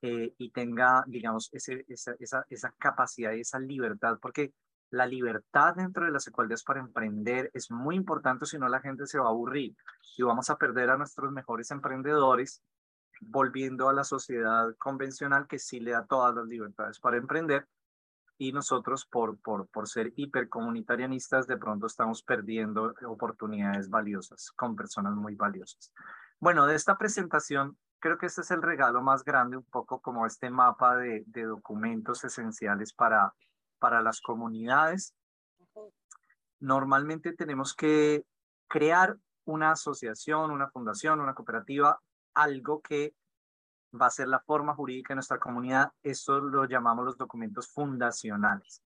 eh, y tenga, digamos, ese, esa, esa, esa capacidad esa libertad, porque la libertad dentro de las ecualidades para emprender es muy importante, si no la gente se va a aburrir y vamos a perder a nuestros mejores emprendedores volviendo a la sociedad convencional que sí le da todas las libertades para emprender y nosotros por, por, por ser hipercomunitarianistas de pronto estamos perdiendo oportunidades valiosas con personas muy valiosas. Bueno, de esta presentación creo que este es el regalo más grande, un poco como este mapa de, de documentos esenciales para, para las comunidades. Normalmente tenemos que crear una asociación, una fundación, una cooperativa, algo que va a ser la forma jurídica de nuestra comunidad. Esto lo llamamos los documentos fundacionales.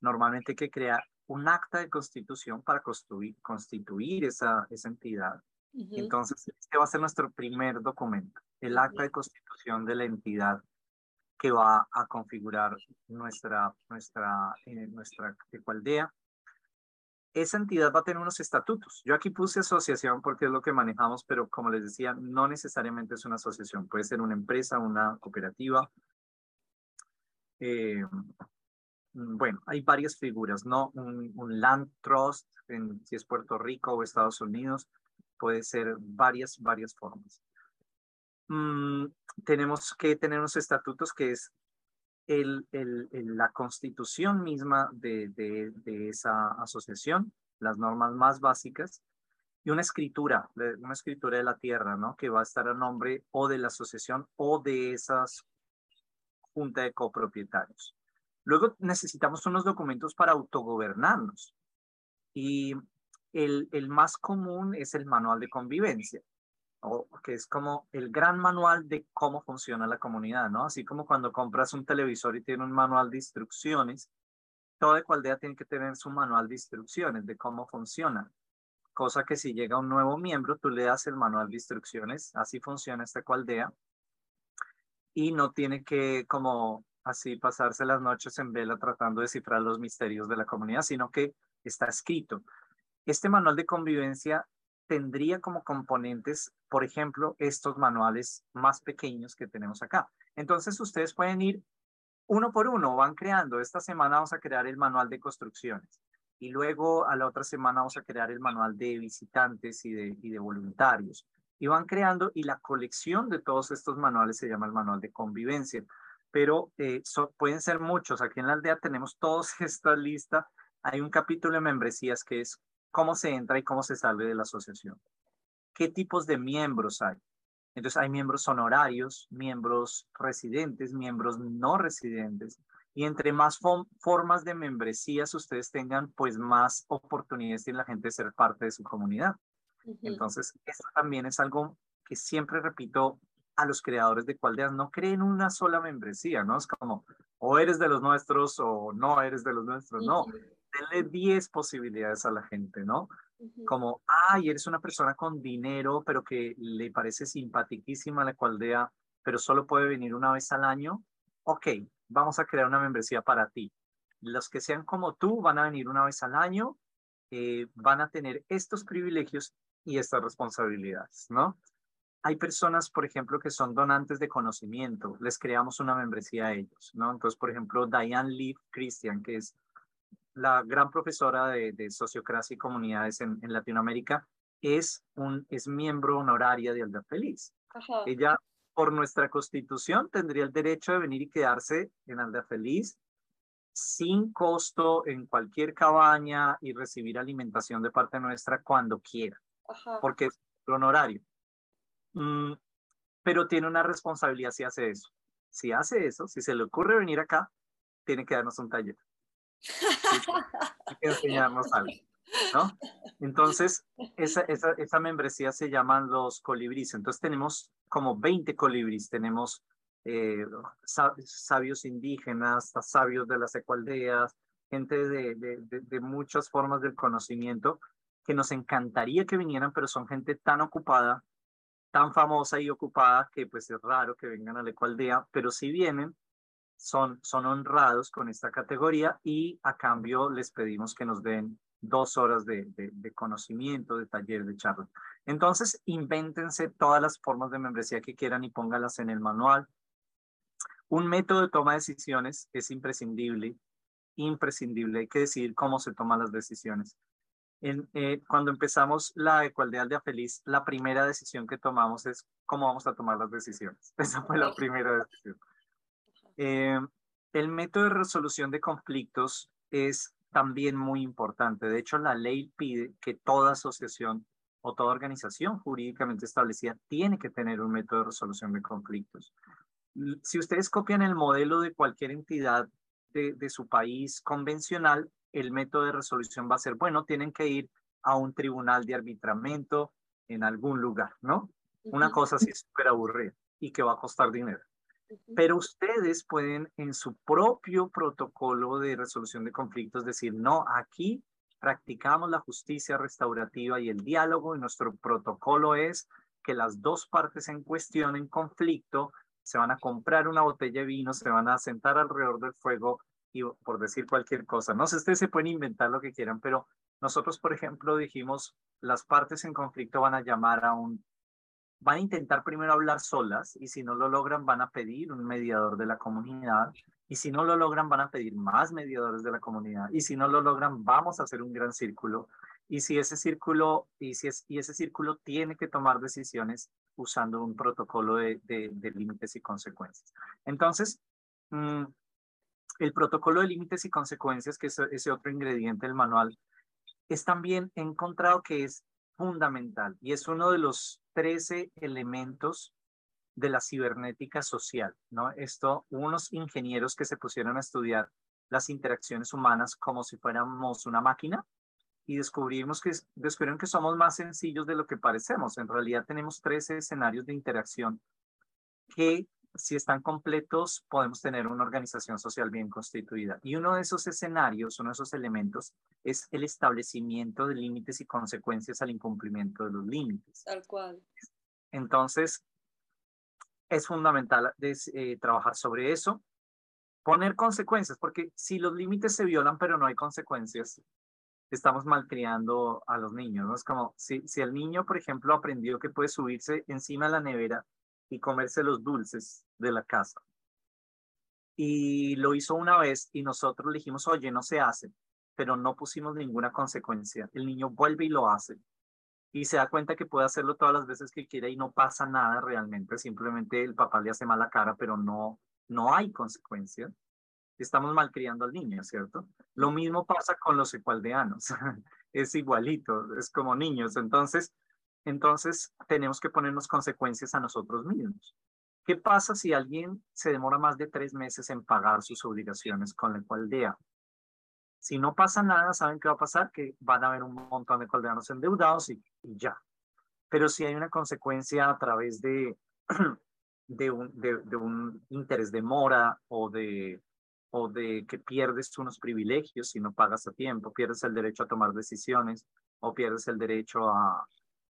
Normalmente hay que crear un acta de constitución para constituir, constituir esa, esa entidad. Entonces, este va a ser nuestro primer documento, el acta de constitución de la entidad que va a configurar nuestra, nuestra, eh, nuestra ecualdea esa entidad va a tener unos estatutos. Yo aquí puse asociación porque es lo que manejamos, pero como les decía, no necesariamente es una asociación. Puede ser una empresa, una cooperativa. Eh, bueno, hay varias figuras, ¿no? Un, land trust, en, si es Puerto Rico o Estados Unidos, puede ser varias, varias formas. Mm, tenemos que tener unos estatutos que es la constitución misma de, esa asociación, las normas más básicas, y una escritura, una escritura de la tierra, ¿no? Que va a estar a nombre o de la asociación o de esas junta de copropietarios. Luego necesitamos unos documentos para autogobernarnos. Y el más común es el manual de convivencia que es como el gran manual de cómo funciona la comunidad, ¿no? Así como cuando compras un televisor y tiene un manual de instrucciones, toda ecualdea tiene que tener su manual de instrucciones de cómo funciona. Cosa que si llega un nuevo miembro, tú le das el manual de instrucciones, así funciona esta ecualdea, y no tiene que como así pasarse las noches en vela tratando de descifrar los misterios de la comunidad, sino que está escrito. Este manual de convivencia tendría como componentes, por ejemplo, estos manuales más pequeños que tenemos acá. Entonces, ustedes pueden ir uno por uno, van creando. Esta semana vamos a crear el manual de construcciones y luego a la otra semana vamos a crear el manual de visitantes y de, voluntarios. Y van creando y la colección de todos estos manuales se llama el manual de convivencia. Pero eh, pueden ser muchos. Aquí en la aldea tenemos todos [laughs] esta lista. Hay un capítulo de membresías que es cómo se entra y cómo se sale de la asociación. ¿Qué tipos de miembros hay? Entonces hay miembros honorarios, miembros residentes, miembros no residentes. Y entre más formas de membresías ustedes tengan, pues más oportunidades tiene la gente de ser parte de su comunidad. Entonces, esto también es algo que siempre repito a los creadores de Cualdeas, no creen una sola membresía, ¿no? Es como, o eres de los nuestros o no eres de los nuestros, no denle 10 posibilidades a la gente, ¿no? Como, ay, eres una persona con dinero, pero que le parece simpaticísima la cualdea, pero solo puede venir una vez al año. Ok, vamos a crear una membresía para ti. Los que sean como tú van a venir una vez al año, eh, van a tener estos privilegios y estas responsabilidades, ¿no? Hay personas, por ejemplo, que son donantes de conocimiento, les creamos una membresía a ellos, ¿no? Entonces, por ejemplo, Diane Leaf Christian, que es la gran profesora de, sociocracia y comunidades en, Latinoamérica, es, un, es miembro honoraria de Aldea Feliz. Ella, por nuestra constitución, tendría el derecho de venir y quedarse en Aldea Feliz sin costo en cualquier cabaña y recibir alimentación de parte nuestra cuando quiera, porque es honorario. Mm, pero tiene una responsabilidad si hace eso. Si hace eso, si se le ocurre venir acá, tiene que darnos un taller. Hay que enseñarnos algo. Entonces, esa, esa, esa membresía se llaman los colibríes. Entonces, tenemos como 20 colibríes. Tenemos eh, sabios indígenas, sabios de las ecualdeas, gente de, de, de, muchas formas del conocimiento que nos encantaría que vinieran, pero son gente tan ocupada, tan famosa y ocupada que pues es raro que vengan a la ecualdea, pero si vienen, son, son honrados con esta categoría y a cambio les pedimos que nos den dos horas de, de, conocimiento, de taller, de charla. Entonces, invéntense todas las formas de membresía que quieran y póngalas en el manual. Un método de toma de decisiones es imprescindible, imprescindible. Hay que decidir cómo se toman las decisiones. En, eh, cuando empezamos la Ecualdea Aldea Feliz, la primera decisión que tomamos es cómo vamos a tomar las decisiones. [laughs] Esa fue la primera decisión. Eh, el método de resolución de conflictos es también muy importante. De hecho, la ley pide que toda asociación o toda organización jurídicamente establecida tiene que tener un método de resolución de conflictos. Si ustedes copian el modelo de cualquier entidad de, de su país convencional, el método de resolución va a ser, bueno, tienen que ir a un tribunal de arbitramiento en algún lugar, ¿no? Una cosa así súper aburrida y que va a costar dinero. Pero ustedes pueden en su propio protocolo de resolución de conflictos decir, no, aquí practicamos la justicia restaurativa y el diálogo y nuestro protocolo es que las dos partes en cuestión en conflicto se van a comprar una botella de vino, se van a sentar alrededor del fuego y por decir cualquier cosa. No sé, ustedes se pueden inventar lo que quieran, pero nosotros, por ejemplo, dijimos, las partes en conflicto van a llamar a un van a intentar primero hablar solas y si no lo logran van a pedir un mediador de la comunidad y si no lo logran van a pedir más mediadores de la comunidad y si no lo logran vamos a hacer un gran círculo y si ese círculo y si es, y ese círculo tiene que tomar decisiones usando un protocolo de, de, límites y consecuencias. Entonces, mm, el protocolo de límites y consecuencias, que es ese otro ingrediente del manual, es también encontrado que es fundamental y es uno de los 13 elementos de la cibernética social, ¿no? Esto, unos ingenieros que se pusieron a estudiar las interacciones humanas como si fuéramos una máquina y descubrimos que, descubrieron que somos más sencillos de lo que parecemos. En realidad tenemos 13 escenarios de interacción que si están completos podemos tener una organización social bien constituida. Y uno de esos escenarios, uno de esos elementos es el establecimiento de límites y consecuencias al incumplimiento de los límites. Tal cual. Entonces, es fundamental eh, trabajar sobre eso, poner consecuencias, porque si los límites se violan pero no hay consecuencias, estamos malcriando a los niños, ¿no? Es como si, si el niño, por ejemplo, aprendió que puede subirse encima de la nevera y comerse los dulces de la casa. Y lo hizo una vez y nosotros le dijimos, oye, no se hace pero no pusimos ninguna consecuencia. El niño vuelve y lo hace. Y se da cuenta que puede hacerlo todas las veces que quiera y no pasa nada realmente. Simplemente el papá le hace mala cara, pero no, no hay consecuencia. Estamos malcriando al niño, ¿cierto? Lo mismo pasa con los ecualdeanos. [laughs] es igualito, es como niños. Entonces, entonces tenemos que ponernos consecuencias a nosotros mismos. ¿Qué pasa si alguien se demora más de tres meses en pagar sus obligaciones con la ecualdea? Si no pasa nada, ¿saben qué va a pasar? Que van a haber un montón de colombianos endeudados y, ya. Pero si hay una consecuencia a través de, [clears throat] de, un, de, un interés de mora o de, o de que pierdes unos privilegios si no pagas a tiempo, pierdes el derecho a tomar decisiones o pierdes el derecho a,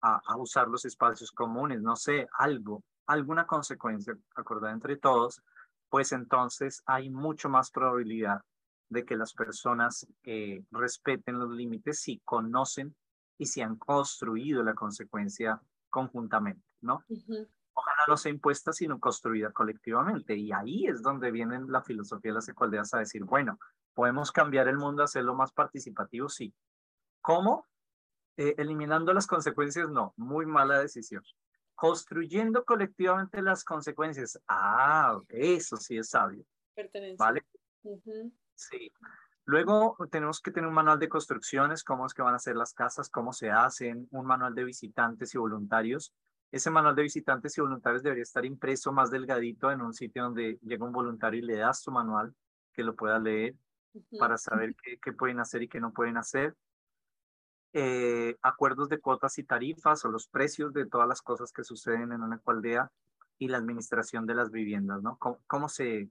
a, a usar los espacios comunes, no sé, algo, alguna consecuencia acordada entre todos, pues entonces hay mucho más probabilidad de que las personas eh, respeten los límites si conocen y si han construido la consecuencia conjuntamente, ¿no? Ojalá no sea impuesta, sino construida colectivamente. Y ahí es donde viene la filosofía de las ecualidades a decir, bueno, podemos cambiar el mundo, hacerlo más participativo, sí. ¿Cómo? Eh, eliminando las consecuencias, no, muy mala decisión. Construyendo colectivamente las consecuencias, ah, eso sí es sabio. Pertenencia. ¿Vale? Sí. Luego tenemos que tener un manual de construcciones, cómo es que van a ser las casas, cómo se hacen, un manual de visitantes y voluntarios. Ese manual de visitantes y voluntarios debería estar impreso más delgadito en un sitio donde llega un voluntario y le das tu manual, que lo pueda leer para saber qué, qué, pueden hacer y qué no pueden hacer. Eh, acuerdos de cuotas y tarifas o los precios de todas las cosas que suceden en una aldea y la administración de las viviendas, ¿no? cómo se,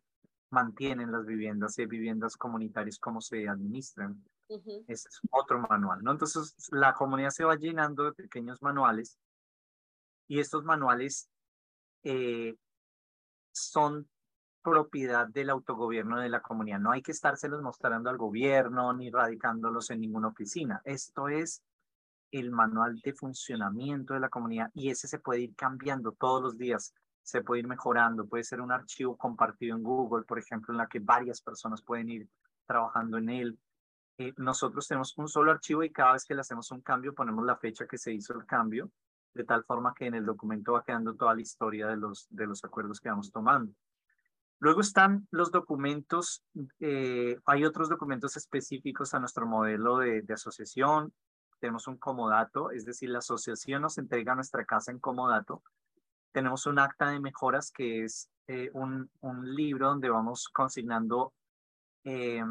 mantienen las viviendas, y viviendas comunitarias, cómo se administran. Ese es otro manual, ¿no? Entonces, la comunidad se va llenando de pequeños manuales y estos manuales eh, son propiedad del autogobierno de la comunidad. No hay que estárselos mostrando al gobierno ni radicándolos en ninguna oficina. Esto es el manual de funcionamiento de la comunidad y ese se puede ir cambiando todos los días se puede ir mejorando. Puede ser un archivo compartido en Google, por ejemplo, en la que varias personas pueden ir trabajando en él. eh, nosotros tenemos un solo archivo y cada vez que le hacemos un cambio ponemos la fecha que se hizo el cambio, de tal forma que en el documento va quedando toda la historia de los, de los acuerdos que vamos tomando. Luego están los documentos, eh, hay otros documentos específicos a nuestro modelo de, de, asociación. Tenemos un comodato, es decir, la asociación nos entrega nuestra casa en comodato. Tenemos un acta de mejoras que es eh, un, un, libro donde vamos consignando eh,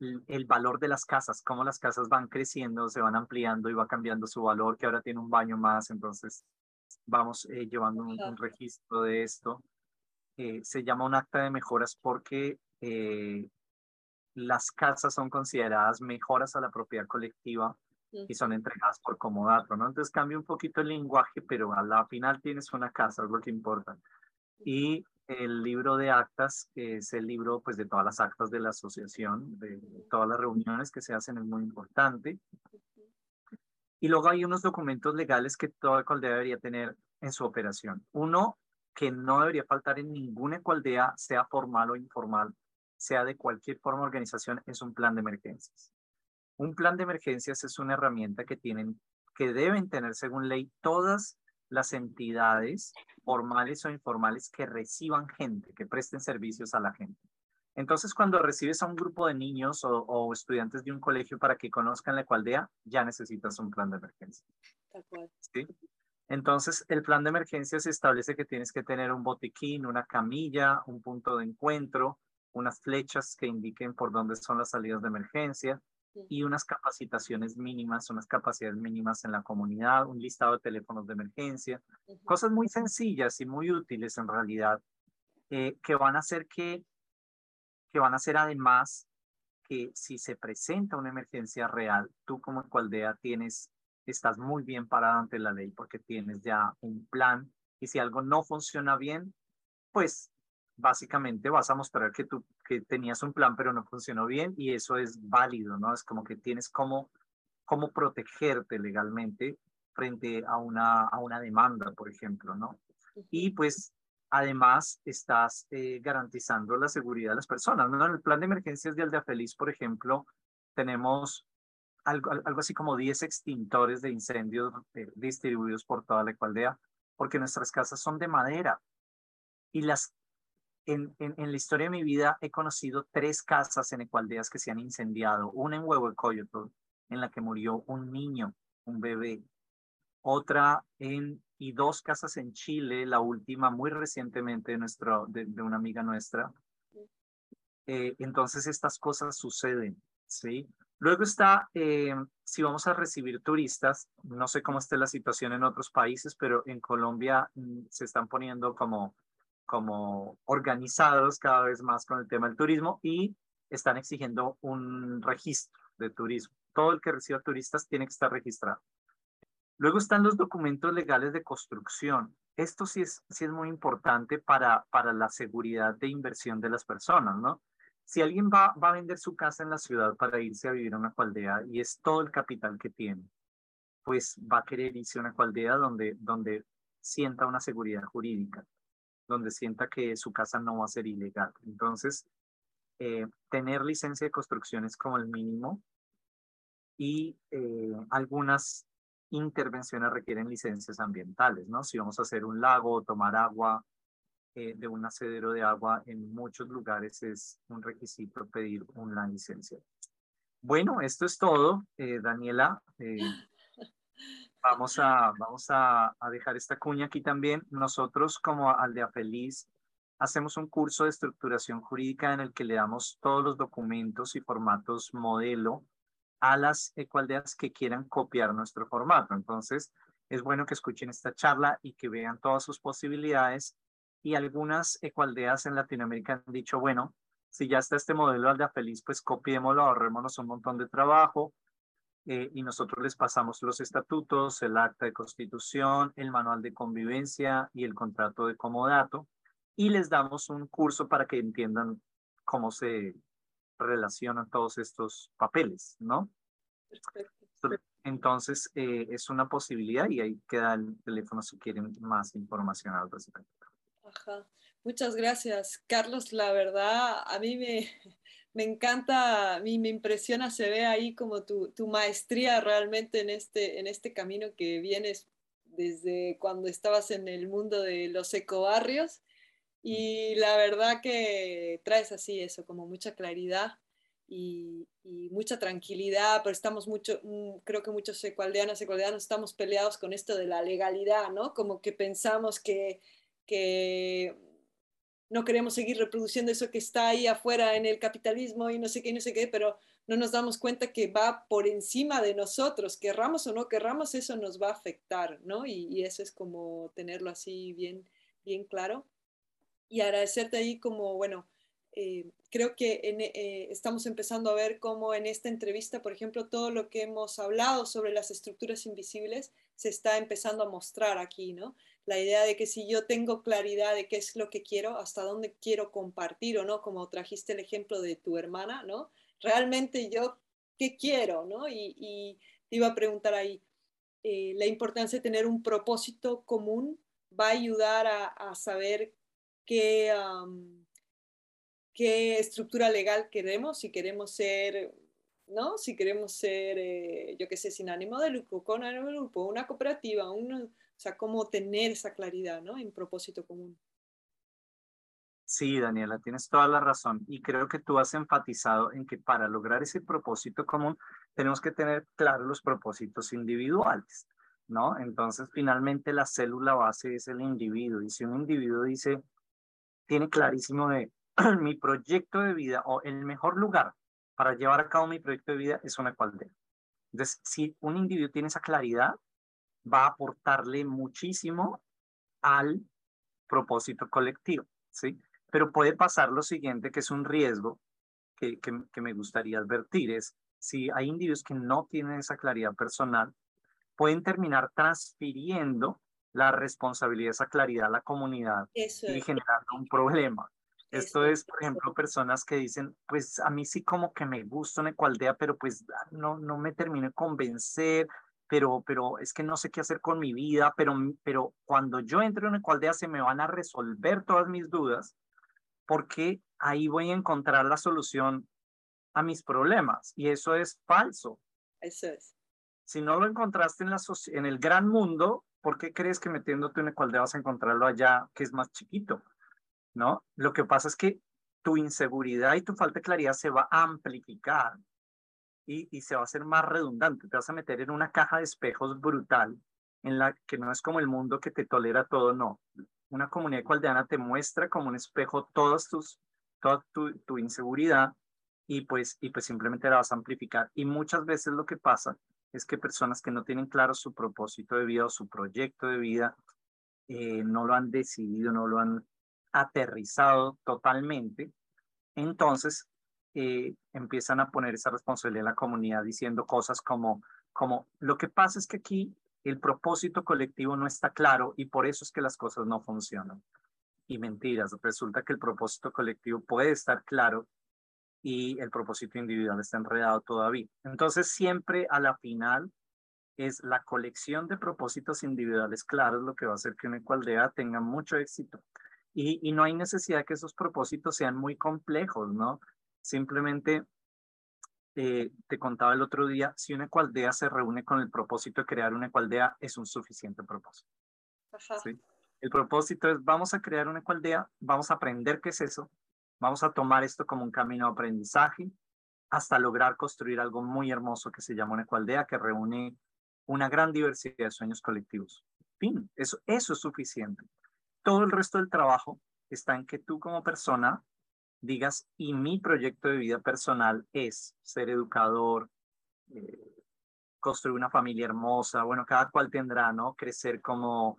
el valor de las casas, cómo las casas van creciendo, se van ampliando y va cambiando su valor, que ahora tiene un baño más, entonces vamos eh, llevando un, un, registro de esto. Eh, se llama un acta de mejoras porque eh, las casas son consideradas mejoras a la propiedad colectiva y son entregadas por comodato, ¿no? Entonces cambia un poquito el lenguaje, pero a la final tienes una casa, es lo que importa. Y el libro de actas, que es el libro pues, de todas las actas de la asociación, de todas las reuniones que se hacen, es muy importante. Y luego hay unos documentos legales que toda alcaldía debería tener en su operación. Uno, que no debería faltar en ninguna ecualdea, sea formal o informal, sea de cualquier forma de organización, es un plan de emergencias. Un plan de emergencias es una herramienta que tienen, que deben tener según ley todas las entidades formales o informales que reciban gente, que presten servicios a la gente. Entonces, cuando recibes a un grupo de niños o, estudiantes de un colegio para que conozcan la ecualdea, ya necesitas un plan de emergencia. ¿Sí? Entonces, el plan de emergencia se establece que tienes que tener un botiquín, una camilla, un punto de encuentro, unas flechas que indiquen por dónde son las salidas de emergencia, y unas capacitaciones mínimas, unas capacidades mínimas en la comunidad, un listado de teléfonos de emergencia, cosas muy sencillas y muy útiles en realidad, eh, que van a hacer que, que van a hacer además que si se presenta una emergencia real, tú como ecualdea tienes, estás muy bien parado ante la ley porque tienes ya un plan y si algo no funciona bien, pues básicamente vas a mostrar que tú que tenías un plan pero no funcionó bien y eso es válido, ¿no? Es como que tienes cómo, cómo protegerte legalmente frente a una, a una demanda, por ejemplo, ¿no? Y pues además estás eh, garantizando la seguridad de las personas, ¿no? En el plan de emergencias de Aldea Feliz, por ejemplo, tenemos algo, algo así como 10 extintores de incendios eh, distribuidos por toda la aldea, porque nuestras casas son de madera y las en, en, la historia de mi vida he conocido tres casas en Ecualdeas que se han incendiado. Una en Huehuecoyotl, en la que murió un niño, un bebé. Otra en, y dos casas en Chile, la última muy recientemente de, nuestro, de, una amiga nuestra. Eh, entonces estas cosas suceden, ¿sí? Luego está, eh, si vamos a recibir turistas, no sé cómo esté la situación en otros países, pero en Colombia mm, se están poniendo como como organizados cada vez más con el tema del turismo y están exigiendo un registro de turismo. Todo el que reciba turistas tiene que estar registrado. Luego están los documentos legales de construcción. Esto sí es, sí es muy importante para, para la seguridad de inversión de las personas, ¿no? Si alguien va, a vender su casa en la ciudad para irse a vivir a una cualdea y es todo el capital que tiene, pues va a querer irse a una cualdea donde, donde sienta una seguridad jurídica donde sienta que su casa no va a ser ilegal. Entonces, eh, tener licencia de construcción es como el mínimo y eh, algunas intervenciones requieren licencias ambientales, ¿no? Si vamos a hacer un lago, tomar agua eh, de un acedero de agua, en muchos lugares es un requisito pedir una licencia. Bueno, esto es todo, Daniela. [laughs] Vamos a, vamos a, dejar esta cuña aquí también. Nosotros como Aldea Feliz hacemos un curso de estructuración jurídica en el que le damos todos los documentos y formatos modelo a las ecualdeas que quieran copiar nuestro formato. Entonces, es bueno que escuchen esta charla y que vean todas sus posibilidades. Y algunas ecualdeas en Latinoamérica han dicho, bueno, si ya está este modelo Aldea Feliz, pues copiémoslo, ahorrémonos un montón de trabajo, eh, y nosotros les pasamos los estatutos, el acta de constitución, el manual de convivencia y el contrato de comodato y les damos un curso para que entiendan cómo se relacionan todos estos papeles, ¿no? Entonces, eh, es una posibilidad y ahí queda el teléfono si quieren más información al respecto. Ajá. Muchas gracias, Carlos. La verdad, a mí me, [laughs] me encanta, a mí me impresiona, se ve ahí como tu, tu, maestría realmente en este, en este camino que vienes desde cuando estabas en el mundo de los ecobarrios y la verdad que traes así eso, como mucha claridad y, mucha tranquilidad, pero estamos mucho, mm, creo que muchos ecualdeanos, ecualdeanos estamos peleados con esto de la legalidad, ¿no? Como que pensamos que, que no queremos seguir reproduciendo eso que está ahí afuera en el capitalismo y no sé qué, no sé qué, pero no nos damos cuenta que va por encima de nosotros, querramos o no querramos, eso nos va a afectar, ¿no? Y, eso es como tenerlo así bien, bien claro. Y agradecerte ahí como, bueno, eh, creo que eh, estamos empezando a ver cómo en esta entrevista, por ejemplo, todo lo que hemos hablado sobre las estructuras invisibles se está empezando a mostrar aquí, ¿no? La idea de que si yo tengo claridad de qué es lo que quiero, hasta dónde quiero compartir o no, como trajiste el ejemplo de tu hermana, ¿no? Realmente yo, ¿qué quiero, no? Y, te iba a preguntar ahí, eh, la importancia de tener un propósito común va a ayudar a, saber qué qué estructura legal queremos, si queremos ser, ¿no? Si queremos ser, eh, yo qué sé, sin ánimo de lucro, con ánimo de lucro, una cooperativa, o sea, cómo tener esa claridad, ¿no? En propósito común. Sí, Daniela, tienes toda la razón. Y creo que tú has enfatizado en que para lograr ese propósito común tenemos que tener claros los propósitos individuales, ¿no? Entonces, finalmente la célula base es el individuo. Y si un individuo dice, tiene clarísimo de [clears throat] mi proyecto de vida o el mejor lugar para llevar a cabo mi proyecto de vida es una ecualdea. Entonces, si un individuo tiene esa claridad, va a aportarle muchísimo al propósito colectivo, ¿sí? Pero puede pasar lo siguiente, que es un riesgo que, que, que me gustaría advertir, es si hay individuos que no tienen esa claridad personal, pueden terminar transfiriendo la responsabilidad esa claridad a la comunidad y generando un problema. Esto es, por ejemplo, personas que dicen, pues a mí sí como que me gusta una ecualdea, pero pues no, no me termino de convencer, pero, pero es que no sé qué hacer con mi vida, pero, pero cuando yo entre en una ecualdea se me van a resolver todas mis dudas, porque ahí voy a encontrar la solución a mis problemas. Y eso es falso. Eso es. Si no lo encontraste en, la en el gran mundo, ¿por qué crees que metiéndote en una ecualdea vas a encontrarlo allá que es más chiquito? ¿no? Lo que pasa es que tu inseguridad y tu falta de claridad se va a amplificar y, y se va a hacer más redundante. Te vas a meter en una caja de espejos brutal en la que no es como el mundo que te tolera todo, no. Una comunidad ecualdeana te muestra como un espejo todas tus, toda tu, tu inseguridad y pues, y pues simplemente la vas a amplificar. Y muchas veces lo que pasa es que personas que no tienen claro su propósito de vida o su proyecto de vida, eh, no lo han decidido, no lo han aterrizado totalmente, entonces eh, empiezan a poner esa responsabilidad en la comunidad diciendo cosas como, como, lo que pasa es que aquí el propósito colectivo no está claro y por eso es que las cosas no funcionan. Y mentiras, resulta que el propósito colectivo puede estar claro y el propósito individual está enredado todavía. Entonces siempre a la final es la colección de propósitos individuales claros lo que va a hacer que una ecualdea tenga mucho éxito. Y, no hay necesidad que esos propósitos sean muy complejos, ¿no? Simplemente eh, te contaba el otro día, si una ecualdea se reúne con el propósito de crear una ecualdea, es un suficiente propósito. ¿sí? El propósito es, vamos a crear una ecualdea, vamos a aprender qué es eso, vamos a tomar esto como un camino de aprendizaje hasta lograr construir algo muy hermoso que se llama una ecualdea que reúne una gran diversidad de sueños colectivos. Fin, eso, eso es suficiente todo el resto del trabajo está en que tú como persona digas, y mi proyecto de vida personal es ser educador, eh, construir una familia hermosa, bueno, cada cual tendrá, ¿no? Crecer como,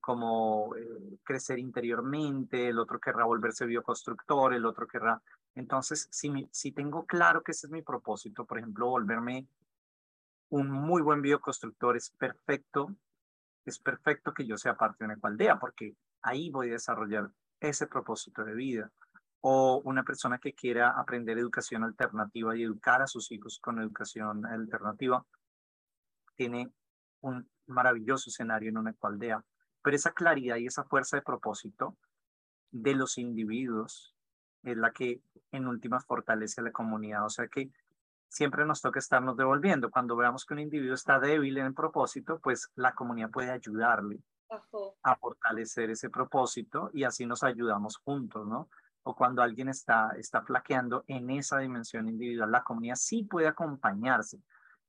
como eh, crecer interiormente, el otro querrá volverse bioconstructor, el otro querrá... Entonces, si, si tengo claro que ese es mi propósito, por ejemplo, volverme un muy buen bioconstructor, es perfecto, es perfecto que yo sea parte de una ecualdea, porque ahí voy a desarrollar ese propósito de vida. O una persona que quiera aprender educación alternativa y educar a sus hijos con educación alternativa, tiene un maravilloso escenario en una ecualdea. Pero esa claridad y esa fuerza de propósito de los individuos es la que en últimas fortalece a la comunidad. O sea que siempre nos toca estarnos devolviendo. Cuando veamos que un individuo está débil en el propósito, pues la comunidad puede ayudarle a fortalecer ese propósito y así nos ayudamos juntos, ¿no? O cuando alguien está, está flaqueando en esa dimensión individual, la comunidad sí puede acompañarse,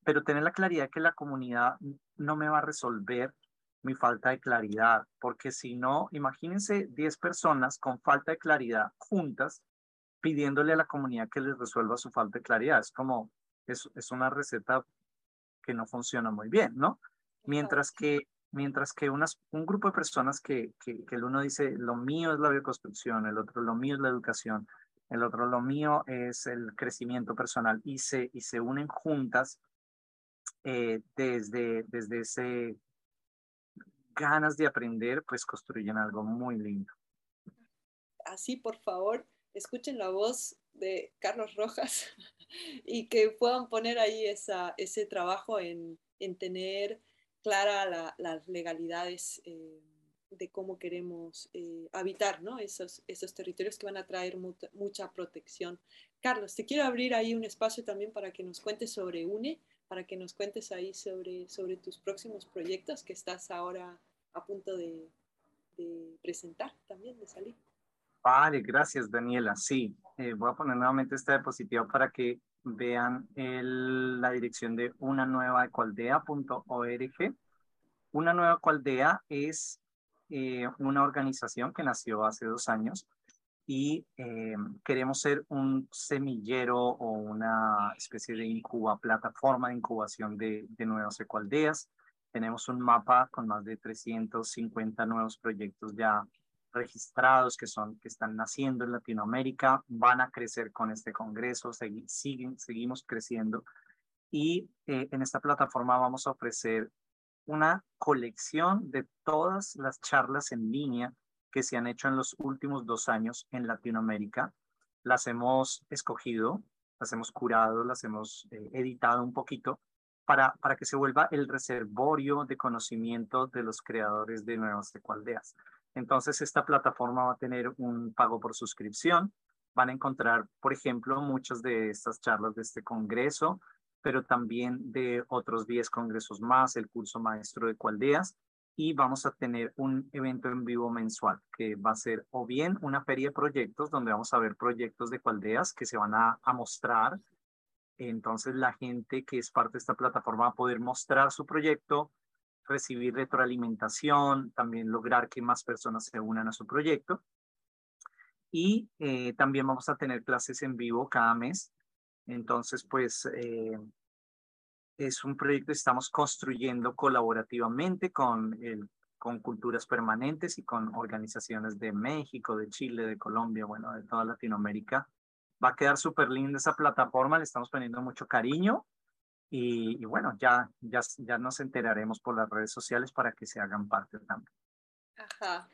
pero tener la claridad que la comunidad no me va a resolver mi falta de claridad, porque si no, imagínense 10 personas con falta de claridad juntas pidiéndole a la comunidad que les resuelva su falta de claridad. Es como, es, es una receta que no funciona muy bien, ¿no? Mientras que, mientras que unas, un grupo de personas que, que, que el uno dice, lo mío es la bioconstrucción, el otro, lo mío es la educación, el otro, lo mío es el crecimiento personal, y se, y se unen juntas eh, desde, desde ese ganas de aprender, pues construyen algo muy lindo. Así, por favor, escuchen la voz de Carlos Rojas [laughs] y que puedan poner ahí esa, ese trabajo en, en tener clara las legalidades eh, de cómo queremos eh, habitar ¿no? esos, esos territorios que van a traer mucha protección. Carlos, te quiero abrir ahí un espacio también para que nos cuentes sobre UNE, para que nos cuentes ahí sobre, sobre tus próximos proyectos que estás ahora a punto de, presentar también, de salir. Vale, gracias Daniela. Sí, eh, voy a poner nuevamente esta diapositiva para que vean la dirección de una nueva ecualdea.org. Una nueva ecualdea es eh, una organización que nació hace dos años y eh, queremos ser un semillero o una especie de incuba, plataforma de incubación de, de nuevas ecualdeas. Tenemos un mapa con más de 350 nuevos proyectos ya registrados que, son, que están naciendo en Latinoamérica, van a crecer con este congreso, siguen, seguimos creciendo. Y eh, en esta plataforma vamos a ofrecer una colección de todas las charlas en línea que se han hecho en los últimos dos años en Latinoamérica. Las hemos escogido, las hemos curado, las hemos eh, editado un poquito para, para que se vuelva el reservorio de conocimiento de los creadores de nuevas ecualdeas. Entonces, esta plataforma va a tener un pago por suscripción. Van a encontrar, por ejemplo, muchas de estas charlas de este congreso, pero también de otros 10 congresos más, el curso maestro de Ecualdeas, y vamos a tener un evento en vivo mensual que va a ser o bien una feria de proyectos donde vamos a ver proyectos de Cualdeas que se van a mostrar. Entonces la gente que es parte de esta plataforma va a poder mostrar su proyecto, recibir retroalimentación, también lograr que más personas se unan a su proyecto. Y eh, también vamos a tener clases en vivo cada mes. Entonces, pues eh, es un proyecto que estamos construyendo colaborativamente con, con culturas permanentes y con organizaciones de México, de Chile, de Colombia, bueno, de toda Latinoamérica. Va a quedar súper linda esa plataforma, le estamos poniendo mucho cariño y, bueno, ya, ya, ya nos enteraremos por las redes sociales para que se hagan parte también. Ajá.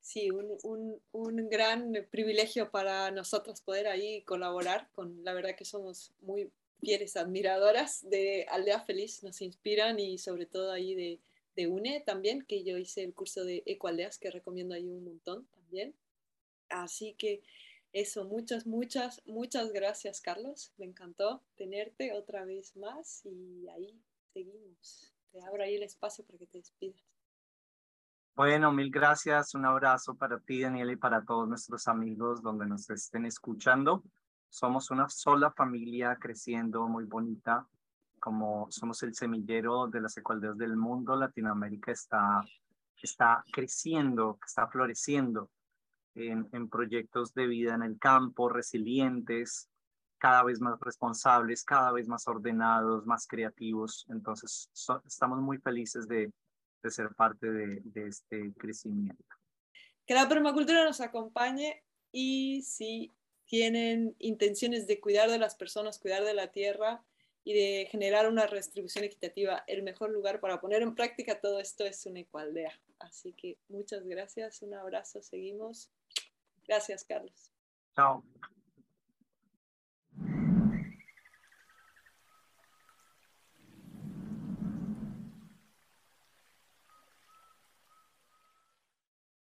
Sí, un, un, un, gran privilegio para nosotros poder ahí colaborar con, la verdad que somos muy fieles admiradoras de Aldea Feliz, nos inspiran y sobre todo ahí de, de UNE también, que yo hice el curso de Ecoaldeas, que recomiendo ahí un montón también. Así que eso, muchas, muchas, muchas gracias, Carlos. Me encantó tenerte otra vez más y ahí seguimos. Te abro ahí el espacio para que te despidas. Bueno, mil gracias. Un abrazo para ti, Daniel, y para todos nuestros amigos donde nos estén escuchando. Somos una sola familia creciendo muy bonita, como somos el semillero de las ecualdeas del mundo. Latinoamérica está, está creciendo, está floreciendo en, proyectos de vida en el campo, resilientes, cada vez más responsables, cada vez más ordenados, más creativos. Entonces, estamos muy felices de, de ser parte de, este crecimiento. Que la permacultura nos acompañe y si tienen intenciones de cuidar de las personas, cuidar de la tierra y de generar una redistribución equitativa, el mejor lugar para poner en práctica todo esto es una ecualdea. Así que muchas gracias, un abrazo, seguimos. Gracias, Carlos. Chao.